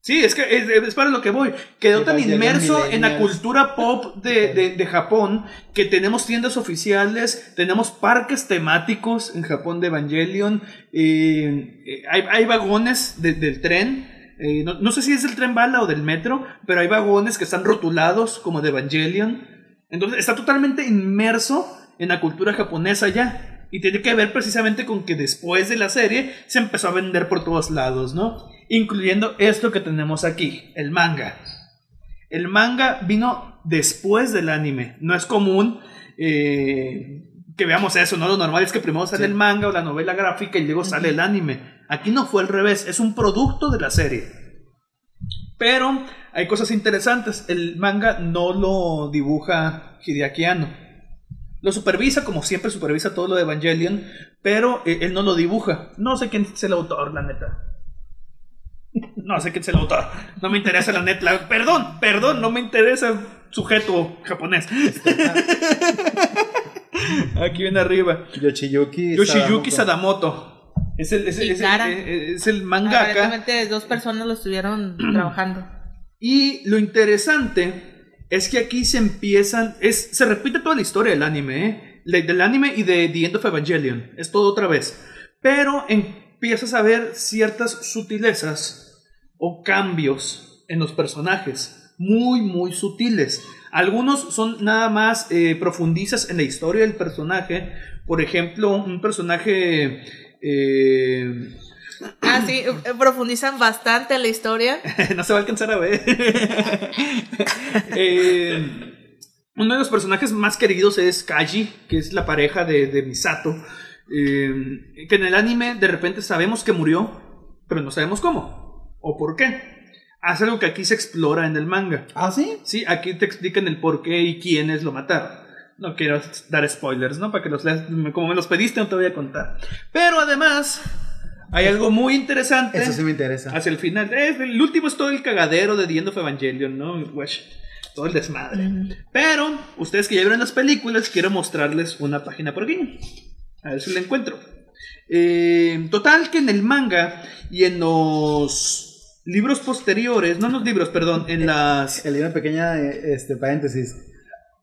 sí, es que es, es para lo que voy. Quedó tan inmerso en la cultura pop de, de- de Japón que tenemos tiendas oficiales, tenemos parques temáticos en Japón de Evangelion. eh, eh, hay, hay vagones de- del tren. eh, no, no sé si es del tren bala o del metro, pero hay vagones que están rotulados como de Evangelion. Entonces está totalmente inmerso en la cultura japonesa ya. Y tiene que ver precisamente con que después de la serie se empezó a vender por todos lados, ¿no? Incluyendo esto que tenemos aquí, el manga. El manga vino después del anime. No es común eh, que veamos eso, ¿no? Lo normal es que primero sale el manga o la novela gráfica y luego sale el anime. Aquí no fue al revés, es un producto de la serie. Pero hay cosas interesantes. El manga no lo dibuja Hideaki Anno. Lo supervisa, como siempre supervisa todo lo de Evangelion, pero eh, él no lo dibuja. No sé quién es el autor, la neta. No sé quién es el autor. No me interesa la neta. Perdón, perdón, no me interesa sujeto japonés. Aquí viene arriba. Yoshiyuki. Yoshiyuki Sadamoto. Sadamoto. Es el, es, es eh, es el mangaka. Aparentemente dos personas lo estuvieron trabajando. Y lo interesante es que aquí se empiezan. Es, se repite toda la historia del anime, ¿eh? Del anime y de The End of Evangelion. Es todo otra vez. Pero empiezas a ver ciertas sutilezas o cambios en los personajes. Muy, muy sutiles. Algunos son nada más eh, profundizas en la historia del personaje. Por ejemplo, un personaje. eh, Ah, sí, eh, profundizan bastante en la historia. no se va a alcanzar a ver. Eh, uno de los personajes más queridos es Kaji, que es la pareja de, de Misato. eh, que en el anime de repente sabemos que murió, pero no sabemos cómo o por qué. Hace algo que aquí se explora en el manga. Ah, sí. Sí, aquí te explican el por qué y quiénes lo mataron. No quiero dar spoilers, ¿no? Para que los leas. Como me los pediste, no te voy a contar. Pero además, hay algo muy interesante Eso sí me interesa. hacia el final. Eh, el último es todo el cagadero de The End of Evangelion, ¿no? Wesh, todo el desmadre. Pero, ustedes que ya vieron las películas, quiero mostrarles una página por aquí. A ver si la encuentro. Eh, total, que en el manga y en los libros posteriores, no en los libros, perdón, en las. El una pequeña eh, este, paréntesis.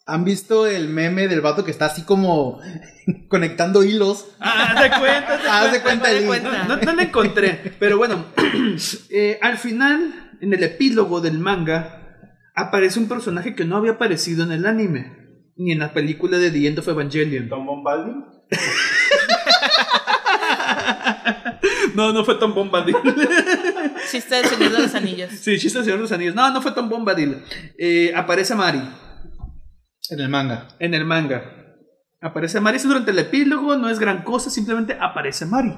¿Han visto el meme del vato que está así como conectando hilos? Ah, haz de cuenta, haz de Haz de cuenta. cuenta, de. No, no la encontré, pero bueno, eh, al final, en el epílogo del manga, aparece un personaje que no había aparecido en el anime, ni en la película de The End of Evangelion. Tom Bombadil. No, no fue Tom Bombadil. Chiste del Señor de los Anillos. sí, chiste del Señor de los Anillos. No, no fue Tom Bombadil. Eh, aparece Mari En el manga. en el manga. Aparece Mari eso durante el epílogo, no es gran cosa, simplemente aparece Mari.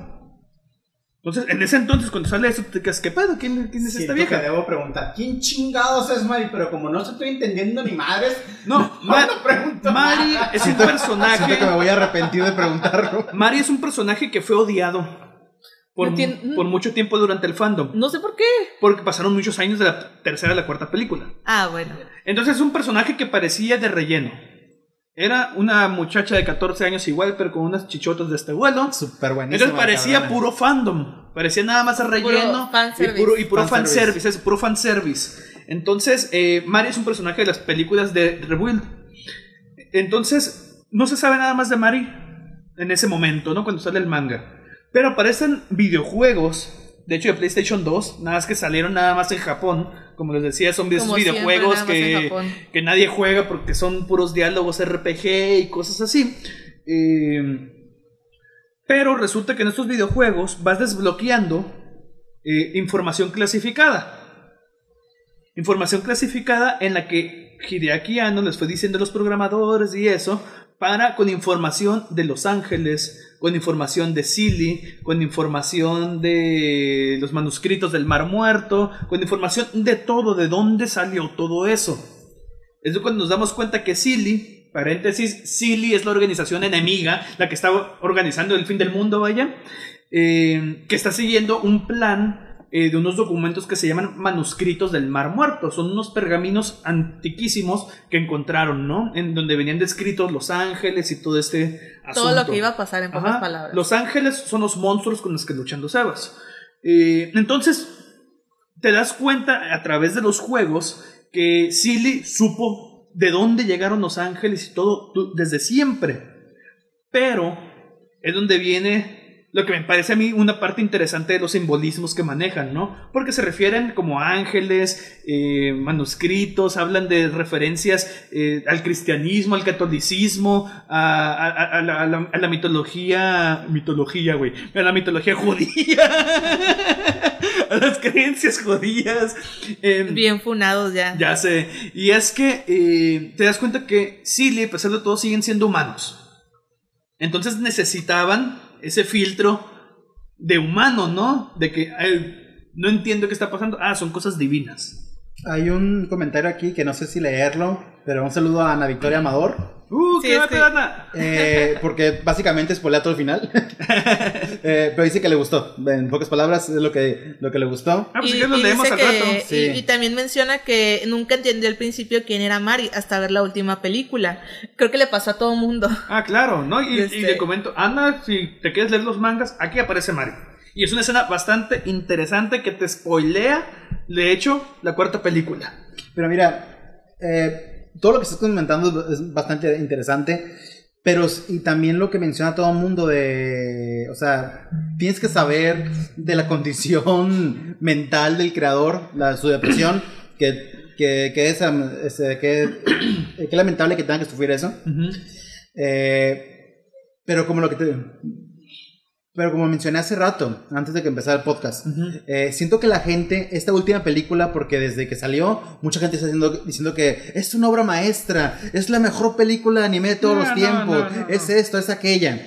Entonces, en ese entonces, cuando sale eso, te quedas, ¿qué pedo? ¿Quién, quién es esta vieja? que debo preguntar, ¿quién chingados es Mari? Pero como no estoy entendiendo ni madres, No, no, Ma- no pregunto Mari nada. es un Siento que me personaje. voy a arrepentir de preguntarlo. Mari es un personaje que fue odiado por, No tien- por mucho tiempo durante el fandom. No sé por qué. Porque pasaron muchos años de la tercera a la cuarta película. Ah, bueno. Entonces es un personaje que parecía de relleno. Era una muchacha de 14 años igual, pero con unas chichotas de este vuelo. Súper buenísimo. Entonces parecía puro fandom. Parecía nada más relleno. y fanservice. puro, y puro Fanservice. fanservice. Es puro fanservice. Entonces, eh, Mari es un personaje de las películas de Rebuild. Entonces, no se sabe nada más de Mari en ese momento, ¿no? Cuando sale el manga. Pero aparecen videojuegos. De hecho, de PlayStation 2, nada más que salieron nada más en Japón. Como les decía, son Como videojuegos que, que nadie juega porque son puros diálogos RPG y cosas así. Eh, pero resulta que en estos videojuegos vas desbloqueando eh, información clasificada. Información clasificada en la que Hideaki Anno les fue diciendo a los programadores y eso para con información de Los Ángeles, con información de Silly, con información de los manuscritos del Mar Muerto, con información de todo, de dónde salió todo eso. Es cuando nos damos cuenta que Silly, paréntesis, Silly es la organización enemiga, la que está organizando el fin del mundo, vaya, eh, que está siguiendo un plan eh, de unos documentos que se llaman manuscritos del Mar Muerto. Son unos pergaminos antiquísimos que encontraron, ¿no? En donde venían descritos los ángeles y todo este asunto. Todo lo que iba a pasar en pocas palabras. Los ángeles son los monstruos con los que luchan los Evas. Eh, entonces, te das cuenta a través de los juegos que Silly supo de dónde llegaron los ángeles y todo desde siempre. Pero es donde viene lo que me parece a mí una parte interesante de los simbolismos que manejan, ¿no? Porque se refieren como ángeles, eh, manuscritos, hablan de referencias eh, al cristianismo, al catolicismo, a, la, mitología, mitología, güey, a la mitología judía, a las creencias judías. Em, Bien funados ya. Ya sé. Y es que eh, te das cuenta que Silly, a pesar de todo, siguen siendo humanos. Entonces necesitaban ese filtro de humano, ¿no? De que no entiendo qué está pasando. Ah, son cosas divinas. Hay un comentario aquí que no sé si leerlo, pero un saludo a Ana Victoria Amador. ¡Uh, qué eh, porque básicamente spoilea todo el final. eh, pero dice que le gustó. En pocas palabras, es lo que, lo que le gustó. Ah, pues y, lo leemos al rato. Y, también menciona que nunca entendió al principio quién era Mari hasta ver la última película. Creo que le pasó a todo mundo. Ah, claro, ¿no? Y, y le este comento, Ana, si te quieres leer los mangas, aquí aparece Mari. Y es una escena bastante interesante que te spoilea, de hecho, la cuarta película. Pero mira, eh, todo lo que estás comentando es bastante interesante. Pero y también lo que menciona todo el mundo de, o sea, tienes que saber de la condición mental del creador, la, su depresión, que, que, que es, este, que, que, lamentable que tenga que sufrir eso. eh, pero como lo que te, pero como mencioné hace rato, antes de que empezara el podcast, eh, siento que la gente, esta última película, porque desde que salió, mucha gente está diciendo, diciendo que es una obra maestra, es la mejor película de anime de todos los tiempos, es esto, es aquella.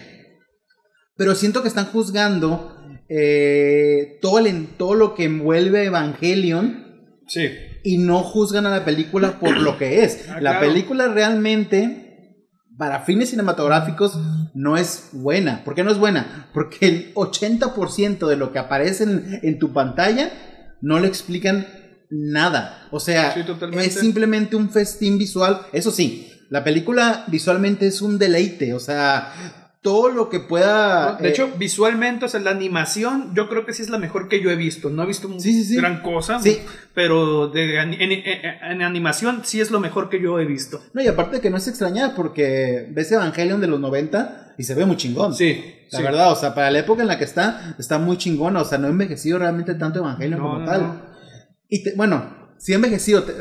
Pero siento que están juzgando eh, todo, el, todo lo que envuelve Evangelion. Sí. Y no juzgan a la película por lo que es. Ah, la película realmente para fines cinematográficos no es buena. ¿Por qué no es buena? Porque el 80% de lo que aparece en, tu pantalla no le explican nada. O sea, es simplemente un festín visual. Eso sí, la película visualmente es un deleite. O sea, todo lo que pueda. De hecho, eh, visualmente, o sea, la animación, yo creo que sí es la mejor que yo he visto. No he visto gran cosa, pero en, animación sí es lo mejor que yo he visto. No, y aparte de que no es extrañar, porque ves Evangelion de los 90 y se ve muy chingón. Sí. La verdad, o sea, para la época en la que está, está muy chingón. O sea, no ha envejecido realmente tanto Evangelion como tal. Y bueno, sí ha envejecido te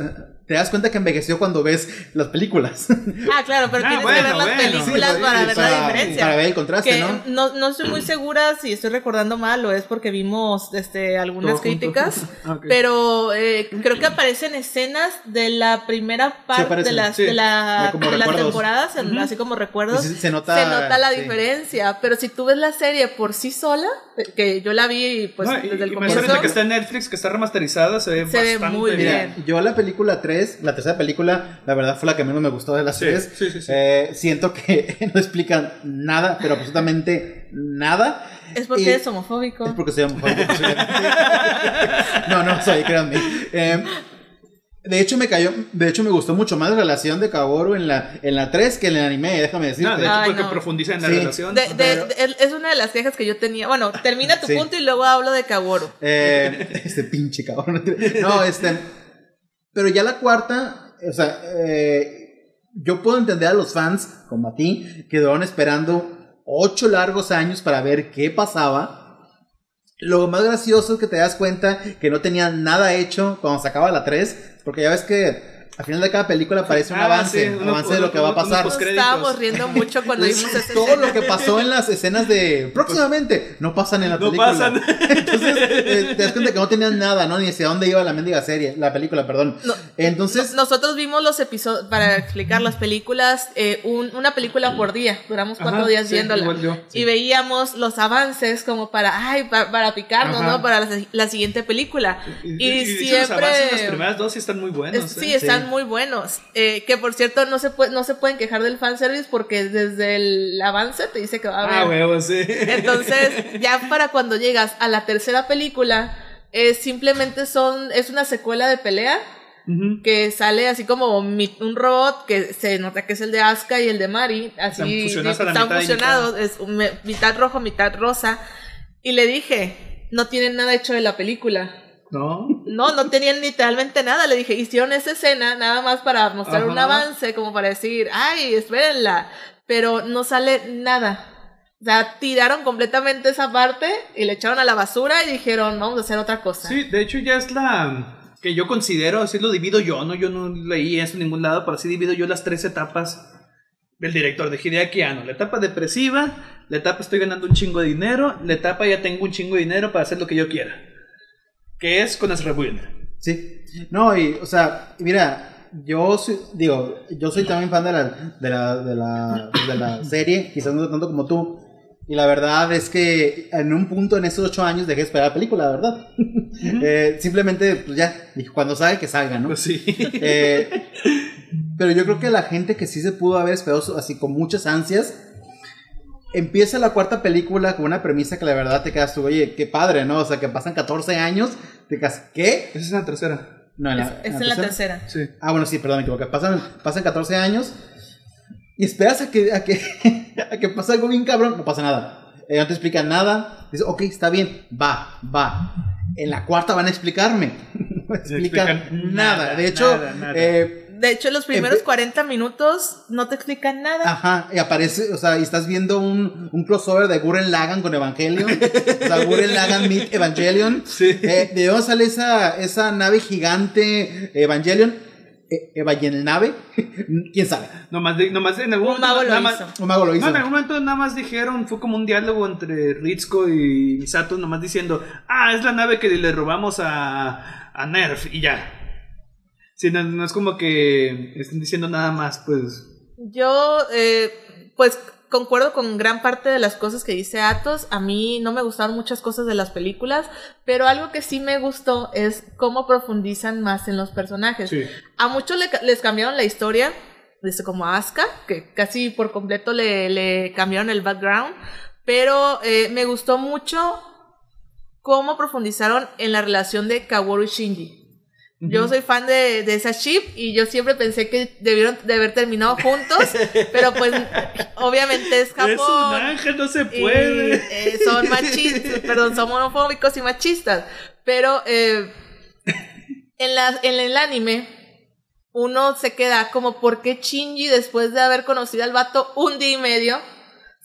das cuenta que envejeció cuando ves las películas. Ah, claro, pero ah, tienes que ver las películas para ver la diferencia. Para ver el contraste, ¿no? ¿no? estoy muy segura si estoy recordando mal o es porque vimos este, algunas críticas, ah, pero eh, creo que aparecen escenas de la primera parte de las, de, la, las temporadas, así como recuerdos. Se, nota, la diferencia, pero si tú ves la serie por sí sola, que yo la vi pues desde el comienzo. que está en Netflix, que está remasterizada, se ve se ve muy bien. yo la película 3 la tercera película, la verdad fue la que menos me gustó de las tres. Eh, siento que no explican nada, pero absolutamente nada. Es porque es homofóbico. Es porque soy homofóbico. no, no soy, créanme. Eh, de hecho, me cayó, de hecho, me gustó mucho más la relación de Kaworu en la, en la 3 que en el anime, déjame decirte. No, de hecho, porque profundiza en la relación. es una de las quejas que yo tenía. Bueno, termina tu punto y luego hablo de Kaworu. Eh, este pinche Kaworu. No, este. Pero ya la cuarta, o sea, eh, yo puedo entender a los fans, como a ti, que duraron esperando ocho largos años para ver qué pasaba. Lo más gracioso es que te das cuenta que no tenían nada hecho cuando sacaba la 3, porque ya ves que al final de cada película aparece un Ah, avance, sí, uno- avance de lo que va a pasar. Nos estábamos riendo mucho cuando Pues, vimos ese todo lo que pasó en las escenas de próximamente no pasan en la No película. pasan. Entonces, eh, te das cuenta que no tenían nada, ¿no? Ni hacia dónde iba la mendiga serie, la película, perdón. No, Entonces, Nosotros vimos los episodios, para explicar las películas, eh, un- una película por día. Duramos cuatro Ajá, días sí, viéndola. igual yo, sí. Y veíamos los avances como para, ay, pa- para, picarnos, Ajá. ¿no? Para la, la siguiente película. Y, de hecho, siempre... Los avances, las primeras dos sí están muy buenos. Es- sí, ¿eh? están Sí. Muy buenos. Eh, que por cierto, no se, puede, no se pueden quejar del fanservice porque desde el avance te dice que va a haber. Ah, huevo, sí. Entonces, ya para cuando llegas a la tercera película, eh, simplemente son, es una secuela de pelea Ujú. que sale así como mi- un robot que se nota que es el de Asuka y el de Mari, así Están fusionados mitad es me- mitad rojo, mitad rosa. Y le dije, no tienen nada hecho de la película. No. No, no tenían literalmente nada. Le dije, hicieron esa escena nada más para mostrar un avance, como para decir, ay, espérenla. Pero no sale nada. O sea, tiraron completamente esa parte y le echaron a la basura y dijeron, vamos a hacer otra cosa. Sí, de hecho ya es la que yo considero, así lo divido yo, ¿no? Yo no leí eso en ningún lado, pero así divido yo las tres etapas del director de Hideaki Anno. La etapa depresiva, la etapa estoy ganando un chingo de dinero, la etapa ya tengo un chingo de dinero para hacer lo que yo quiera. Que es con las Rebuild. sí. No, y, o sea, mira, yo soy, digo, yo soy también fan de la, de la, de la, de la serie, quizás no tanto como tú. Y la verdad es que en un punto en esos ocho años dejé de esperar la película, la verdad. Eh, simplemente, pues ya, cuando salga, que salga, ¿no? Pues sí. Eh, pero yo creo que la gente que sí se pudo haber esperado así con muchas ansias, empieza la cuarta película con una premisa que la verdad te quedas tú, oye, qué padre, ¿no? O sea, que pasan 14 años, te quedas, ¿qué? Esa es la tercera. No, en Es, la, es la tercera. Sí. Ah, bueno, sí, perdón, me equivoqué. Pasan, pasan 14 años y esperas a que, a que, a que pase algo bien cabrón, no pasa nada. Eh, no te explican nada. Dices, ok, está bien, va, va. En la cuarta van a explicarme. No explican, explican nada. nada, De hecho, nada, nada. eh, De hecho, los primeros Empe- 40 minutos no te explican nada. Ajá, y aparece, o sea, y estás viendo un, un crossover de Gurren Lagann con Evangelion. o sea, Gurren Lagann meet Evangelion. Sí. Eh, ¿De dónde sale esa, esa nave gigante Evangelion? Eh, Evangelion nave? ¿Quién sabe? Nomás, de- nomás en algún Un mago momento lo nada hizo. más- Un mago lo hizo. No, en algún momento nada más dijeron, fue como un diálogo entre Ritsuko y Misato, nomás diciendo, ah, es la nave que le robamos a, a Nerf y ya. Sí, no, no es como que estén diciendo nada más, pues. Yo, eh, pues, concuerdo con gran parte de las cosas que dice Atos. A mí no me gustaron muchas cosas de las películas, pero algo que sí me gustó es cómo profundizan más en los personajes. Sí. A muchos le les cambiaron la historia, desde como a Asuka, que casi por completo le, le cambiaron el background, pero eh, me gustó mucho cómo profundizaron en la relación de Kaworu y Shinji. Yo soy fan de, de esa ship y yo siempre pensé que debieron de haber terminado juntos, pero pues obviamente es Japón. Es un ángel, no se y, puede. eh, son machistas, perdón, son homofóbicos y machistas. Pero eh, en, la, en el anime, uno se queda como, ¿por qué Shinji, después de haber conocido al vato un día y medio,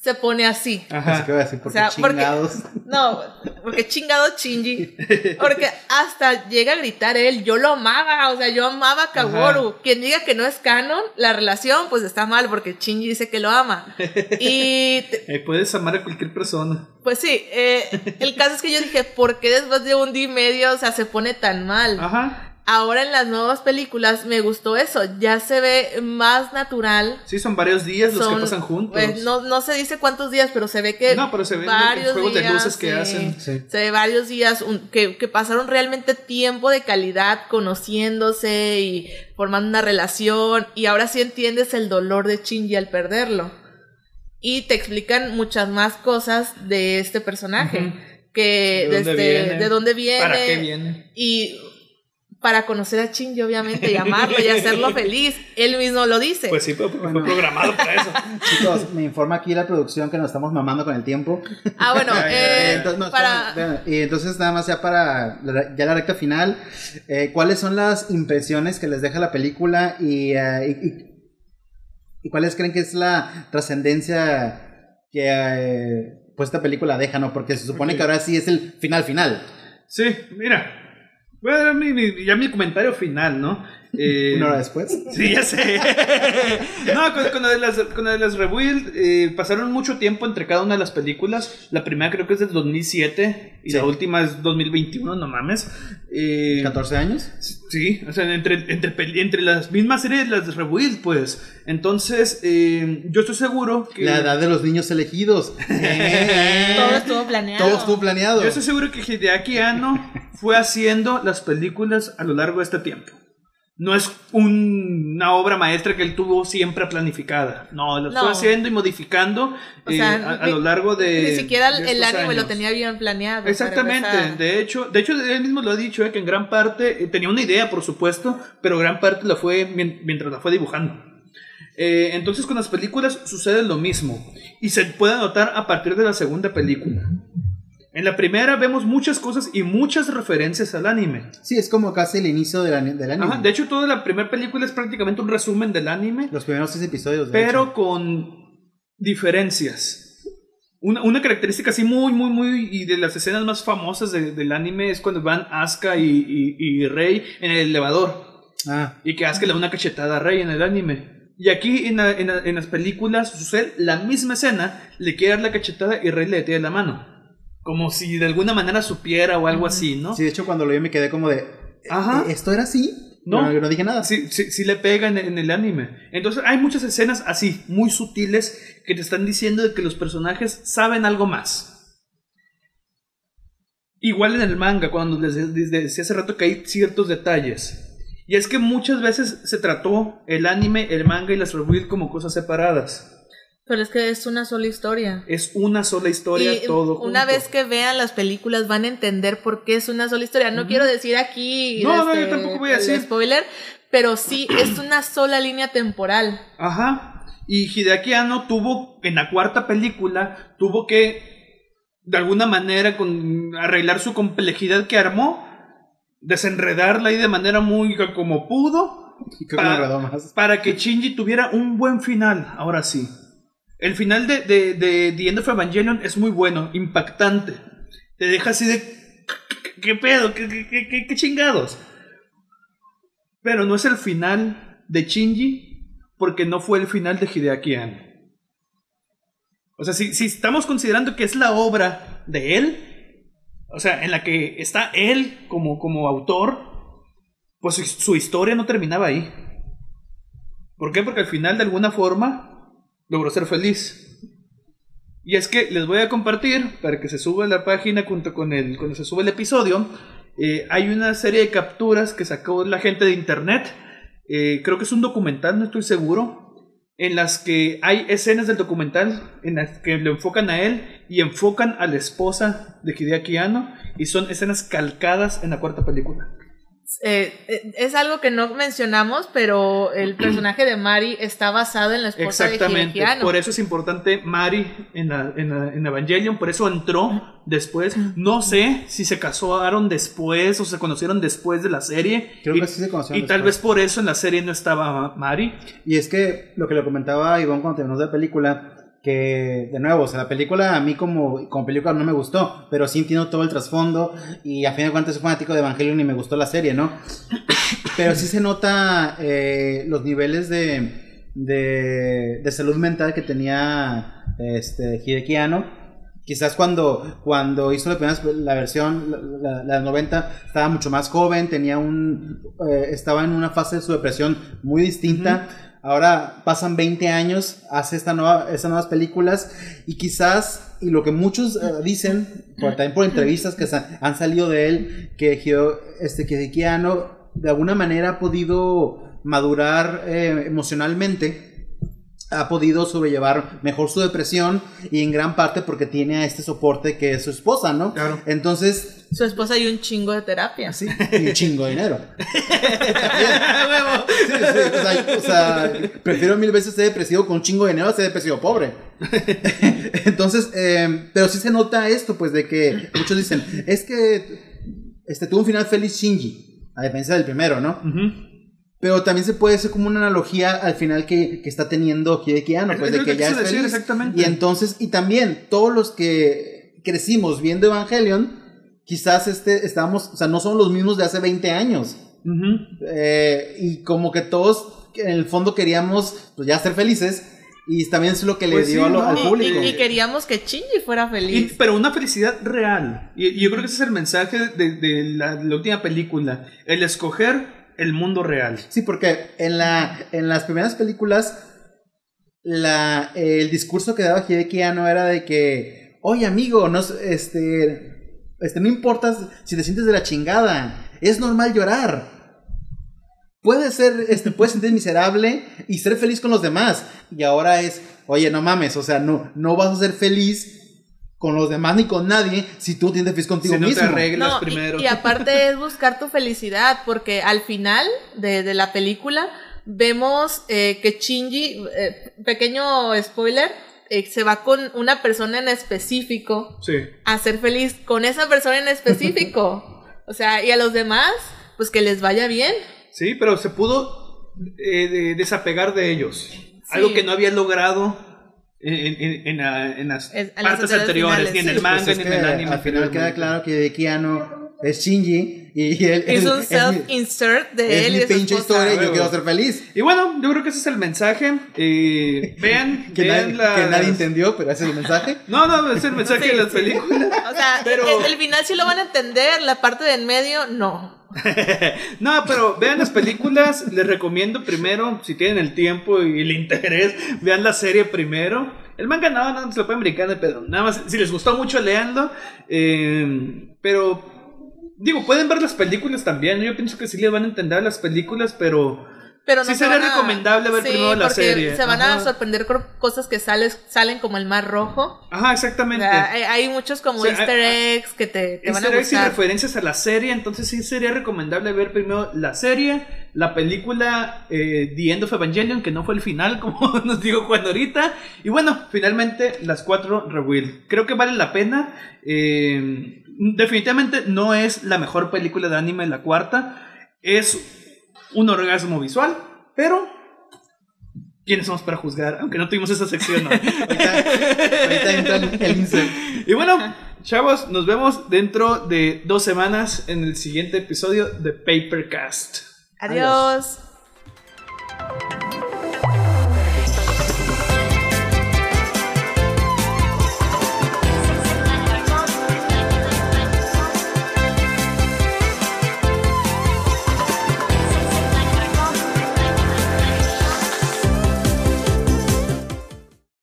se pone así? Así Ajá. que voy a decir, porque O sea, porque- chingados. No, porque chingado Shinji. Porque hasta llega a gritar él, yo lo amaba, o sea, yo amaba a Kaworu. Quien diga que no es canon, la relación, pues está mal, porque Shinji dice que lo ama. Y te- Eh, puedes amar a cualquier persona. pues sí, eh, el caso es que yo dije, ¿por qué después de un día y medio, o sea, se pone tan mal? Ajá. Ahora en las nuevas películas me gustó eso, ya se ve más natural. Sí, son varios días los Son- que pasan juntos. pues, no, no se dice cuántos días, pero se ve que No, pero se ven varios los juegos de días, luces que sí. hacen. Sí. Se ve varios días un- que, que pasaron realmente tiempo de calidad conociéndose y formando una relación. Y ahora sí entiendes el dolor de Shinji al perderlo. Y te explican muchas más cosas de este personaje. Que ¿De dónde desde- viene? de dónde viene. ¿Para qué viene? Y para conocer a Shinji, obviamente, y amarlo y hacerlo feliz. Él mismo lo dice. Pues sí, pero fue programado para eso. Chicos, me informa aquí la producción que nos estamos mamando con el tiempo. ah, bueno, eh, Entonces, no, para... espérame. Y entonces nada más ya para la- ya la recta final, eh, ¿cuáles son las impresiones que les deja la película y, eh, y, y- y cuáles creen que es la trascendencia que eh, pues esta película deja, ¿no? Porque se supone Ok. que ahora sí es el final final. Sí, mira. Voy a dar mi- mi- ya mi comentario final, ¿no? Eh, Una hora después. Sí, ya sé. no, con, con de las, con de las Rebuild, eh, pasaron mucho tiempo entre cada una de las películas. La primera creo que es del 2007 y Sí. la última es 2021, no mames. Eh, 14 años. Sí, o sea, entre, entre, entre las mismas series, las Rebuild, pues. Entonces, eh, yo estoy seguro que. La edad de los niños elegidos. Todo estuvo planeado. Todo estuvo planeado. Yo estoy seguro que Hideaki Anno fue haciendo las películas a lo largo de este tiempo. No es un- una obra maestra que él tuvo siempre planificada. No, lo No. fue haciendo y modificando eh, sea, a, lo largo de. Ni siquiera de el anime lo tenía bien planeado. Exactamente, de hecho, de hecho él mismo lo ha dicho, eh, que en gran parte eh, tenía una idea, por supuesto, pero gran parte la fue mien- mientras la fue dibujando. Eh, entonces con las películas sucede lo mismo y se puede notar a partir de la segunda película. En la primera vemos muchas cosas y muchas referencias al anime. Sí, es como casi el inicio del, del anime. Ajá, de hecho, toda la primera película es prácticamente un resumen del anime, Los primeros seis episodios. de pero hecho. con diferencias. Una, una característica así muy, muy, muy. Y de las escenas más famosas de- del anime es cuando van Asuka y, y, y Rey en el elevador. Ah, Y que Asuka le da una cachetada a Rey en el anime. Y aquí en, la- en la- en las películas sucede la misma escena. Le quiere dar la cachetada y Rey le detiene la mano. Como si de alguna manera supiera o algo así, ¿no? sí, de hecho cuando lo vi me quedé como de... Ajá. "¿E- ¿Esto era así? No. no, no dije nada. Sí, sí, sí le pega en, en el anime. Entonces hay muchas escenas así, muy sutiles, que te están diciendo de que los personajes saben algo más. Igual en el manga, cuando les, les decía hace rato que hay ciertos detalles. Y es que muchas veces se trató el anime, el manga y las rebuild como cosas separadas. Pero es que es una sola historia. Es una sola historia, y todo. una junto. vez que vean las películas van a entender por qué es una sola historia. No quiero decir aquí No, no, este, yo tampoco voy a decir. spoiler, pero sí es una sola línea temporal. Ajá. Y Hideaki Anno tuvo, en la cuarta película, tuvo que, de alguna manera, con, arreglar su complejidad que armó, desenredarla ahí de manera muy como pudo, Y creo que me agradó más. para que Shinji tuviera un buen final, ahora sí. El final de, de, de The End of Evangelion es muy bueno, impactante. Te deja así de... ¿Qué, pedo? ¿Qué, qué, qué- qué- qué chingados? Pero no es el final de Shinji porque no fue el final de Hideaki Anno. O sea, si, si estamos considerando que es la obra de él, o sea, en la que está él como, como autor, pues su, su historia no terminaba ahí. ¿Por qué? Porque al final, de alguna forma, logró ser feliz. Y es que les voy a compartir, para que se suba la página junto con el, cuando se sube el episodio, eh, hay una serie de capturas que sacó la gente de internet, eh, creo que es un documental, no estoy seguro, en las que hay escenas del documental en las que lo enfocan a él y enfocan a la esposa de Hideaki Anno y son escenas calcadas en la cuarta película. Eh, eh, es algo que no mencionamos, pero el personaje de Mari está basado en la esposa de Exactamente, Hideaki Anno. por eso es importante Mari en, la, en, la- en Evangelion, por eso entró después. No sé si se casaron después o se conocieron después de la serie. Creo y, que sí se conocieron Y tal vez por eso en la serie no estaba Mari. Y es que lo que le comentaba Iván cuando terminó de la película, que de nuevo, o sea, la película a mí como, como película no me gustó, pero sí entiendo todo el trasfondo y a fin de cuentas soy fanático de Evangelion y me gustó la serie, ¿no? Pero sí se nota eh, los niveles de, de, de salud mental que tenía este, Hideki. Quizás cuando, cuando hizo la, primera, la versión, la, la, la 90, estaba mucho más joven, tenía un, eh, estaba en una fase de su depresión muy distinta. Ahora pasan 20 años, hace esta nueva, estas nuevas películas y quizás, y lo que muchos eh, dicen, por, también por entrevistas que han salido de él, que Hideo- este, que de alguna manera ha podido madurar eh, emocionalmente ha podido sobrellevar mejor su depresión y en gran parte porque tiene a este soporte que es su esposa, ¿no? Claro. Entonces, Su esposa y un chingo de terapia. sí, y un chingo de dinero. Sí, sí, o, sea, o sea, prefiero mil veces ser depresivo con un chingo de dinero a ser depresivo pobre. Entonces, eh, pero sí se nota esto, pues, de que muchos dicen, es que este, tuvo un final feliz Shinji, a diferencia del primero, ¿no? Ujú. Pero también se puede hacer como una analogía al final que, que está teniendo Hideki Anno, Es- pues es de lo que que ya es quise decir, feliz. exactamente. Y entonces, y también todos los que crecimos viendo Evangelion, quizás este, estamos, o sea, no son los mismos de hace 20 años. Ujú. Eh, y como que todos en el fondo queríamos pues, ya ser felices. Y también es lo que le Pues dio sí, a lo- ¿no? al Y- público. Y, y queríamos que Shinji fuera Y- feliz. pero una felicidad real. Y, y yo creo que ese es el mensaje de, de la, de la última película. El escoger el mundo real. Sí, porque en, la, en las primeras películas, la, el discurso que daba Hideki Anno era de que, oye amigo, no, este, este, no importa si te sientes de la chingada, es normal llorar. Puedes ser, este, puedes sentir miserable y ser feliz con los demás. Y ahora es, oye, no mames, o sea, no, no vas a ser feliz con los demás ni con nadie si tú tienes feliz contigo Si no te mismo. arreglas No, y- primero. Y, aparte es buscar tu felicidad, porque al final de, de la película vemos eh, que Shinji, eh, pequeño spoiler, eh, se va con una persona en específico Sí. a ser feliz con esa persona en específico. o sea, y a los demás, pues que les vaya bien. Sí, pero se pudo eh, de- desapegar de ellos. Algo que no había logrado en, en- en la- en las En- en las partes anteriores anteriores, finales, ni en sí. el manga, Pues es ni en el anime. Al final queda claro que Anno es Shinji y él Es un mi- self-insert de es él y mi pinche esposa. historia y yo Huevo. quiero ser feliz. Y bueno, yo creo que ese es el mensaje. Eh, vean, Que, vean nadie, las- que nadie entendió, pero ese es el mensaje. No, no, es el mensaje Sí, de las sí. películas. O sea, Pero- el, el final sí lo van a entender, la parte de en medio, no. No, pero vean las películas. Les recomiendo primero, si tienen el tiempo y el interés, vean la serie primero. El manga no, no se lo pueden brincar de. Nada más, si les gustó mucho, leanlo. Eh, pero, digo, pueden ver las películas también. Yo pienso que sí les van a entender las películas, pero Pero no Sí se sería recomendable ver Sí, primero la porque serie. Se van a sorprender con cosas que sales, salen como el mar rojo. Ajá, O exactamente. sea, hay, hay muchos como O sea, easter hay- eggs que te, te van a Easter eggs y gustar. referencias a la serie, entonces sí sería recomendable ver primero la serie, la película eh, The End of Evangelion, que no fue el final, como nos dijo Juan ahorita, y bueno, finalmente las cuatro Reveal. Creo que valen la pena. eh, definitivamente no es la mejor película de anime la cuarta, es un orgasmo visual, pero ¿quiénes somos para juzgar? Aunque no tuvimos esa sección. ¿no? Ahorita, ahorita entra el, insert. Y bueno, chavos, nos vemos dentro de dos semanas en el siguiente episodio de Papercast. Adiós.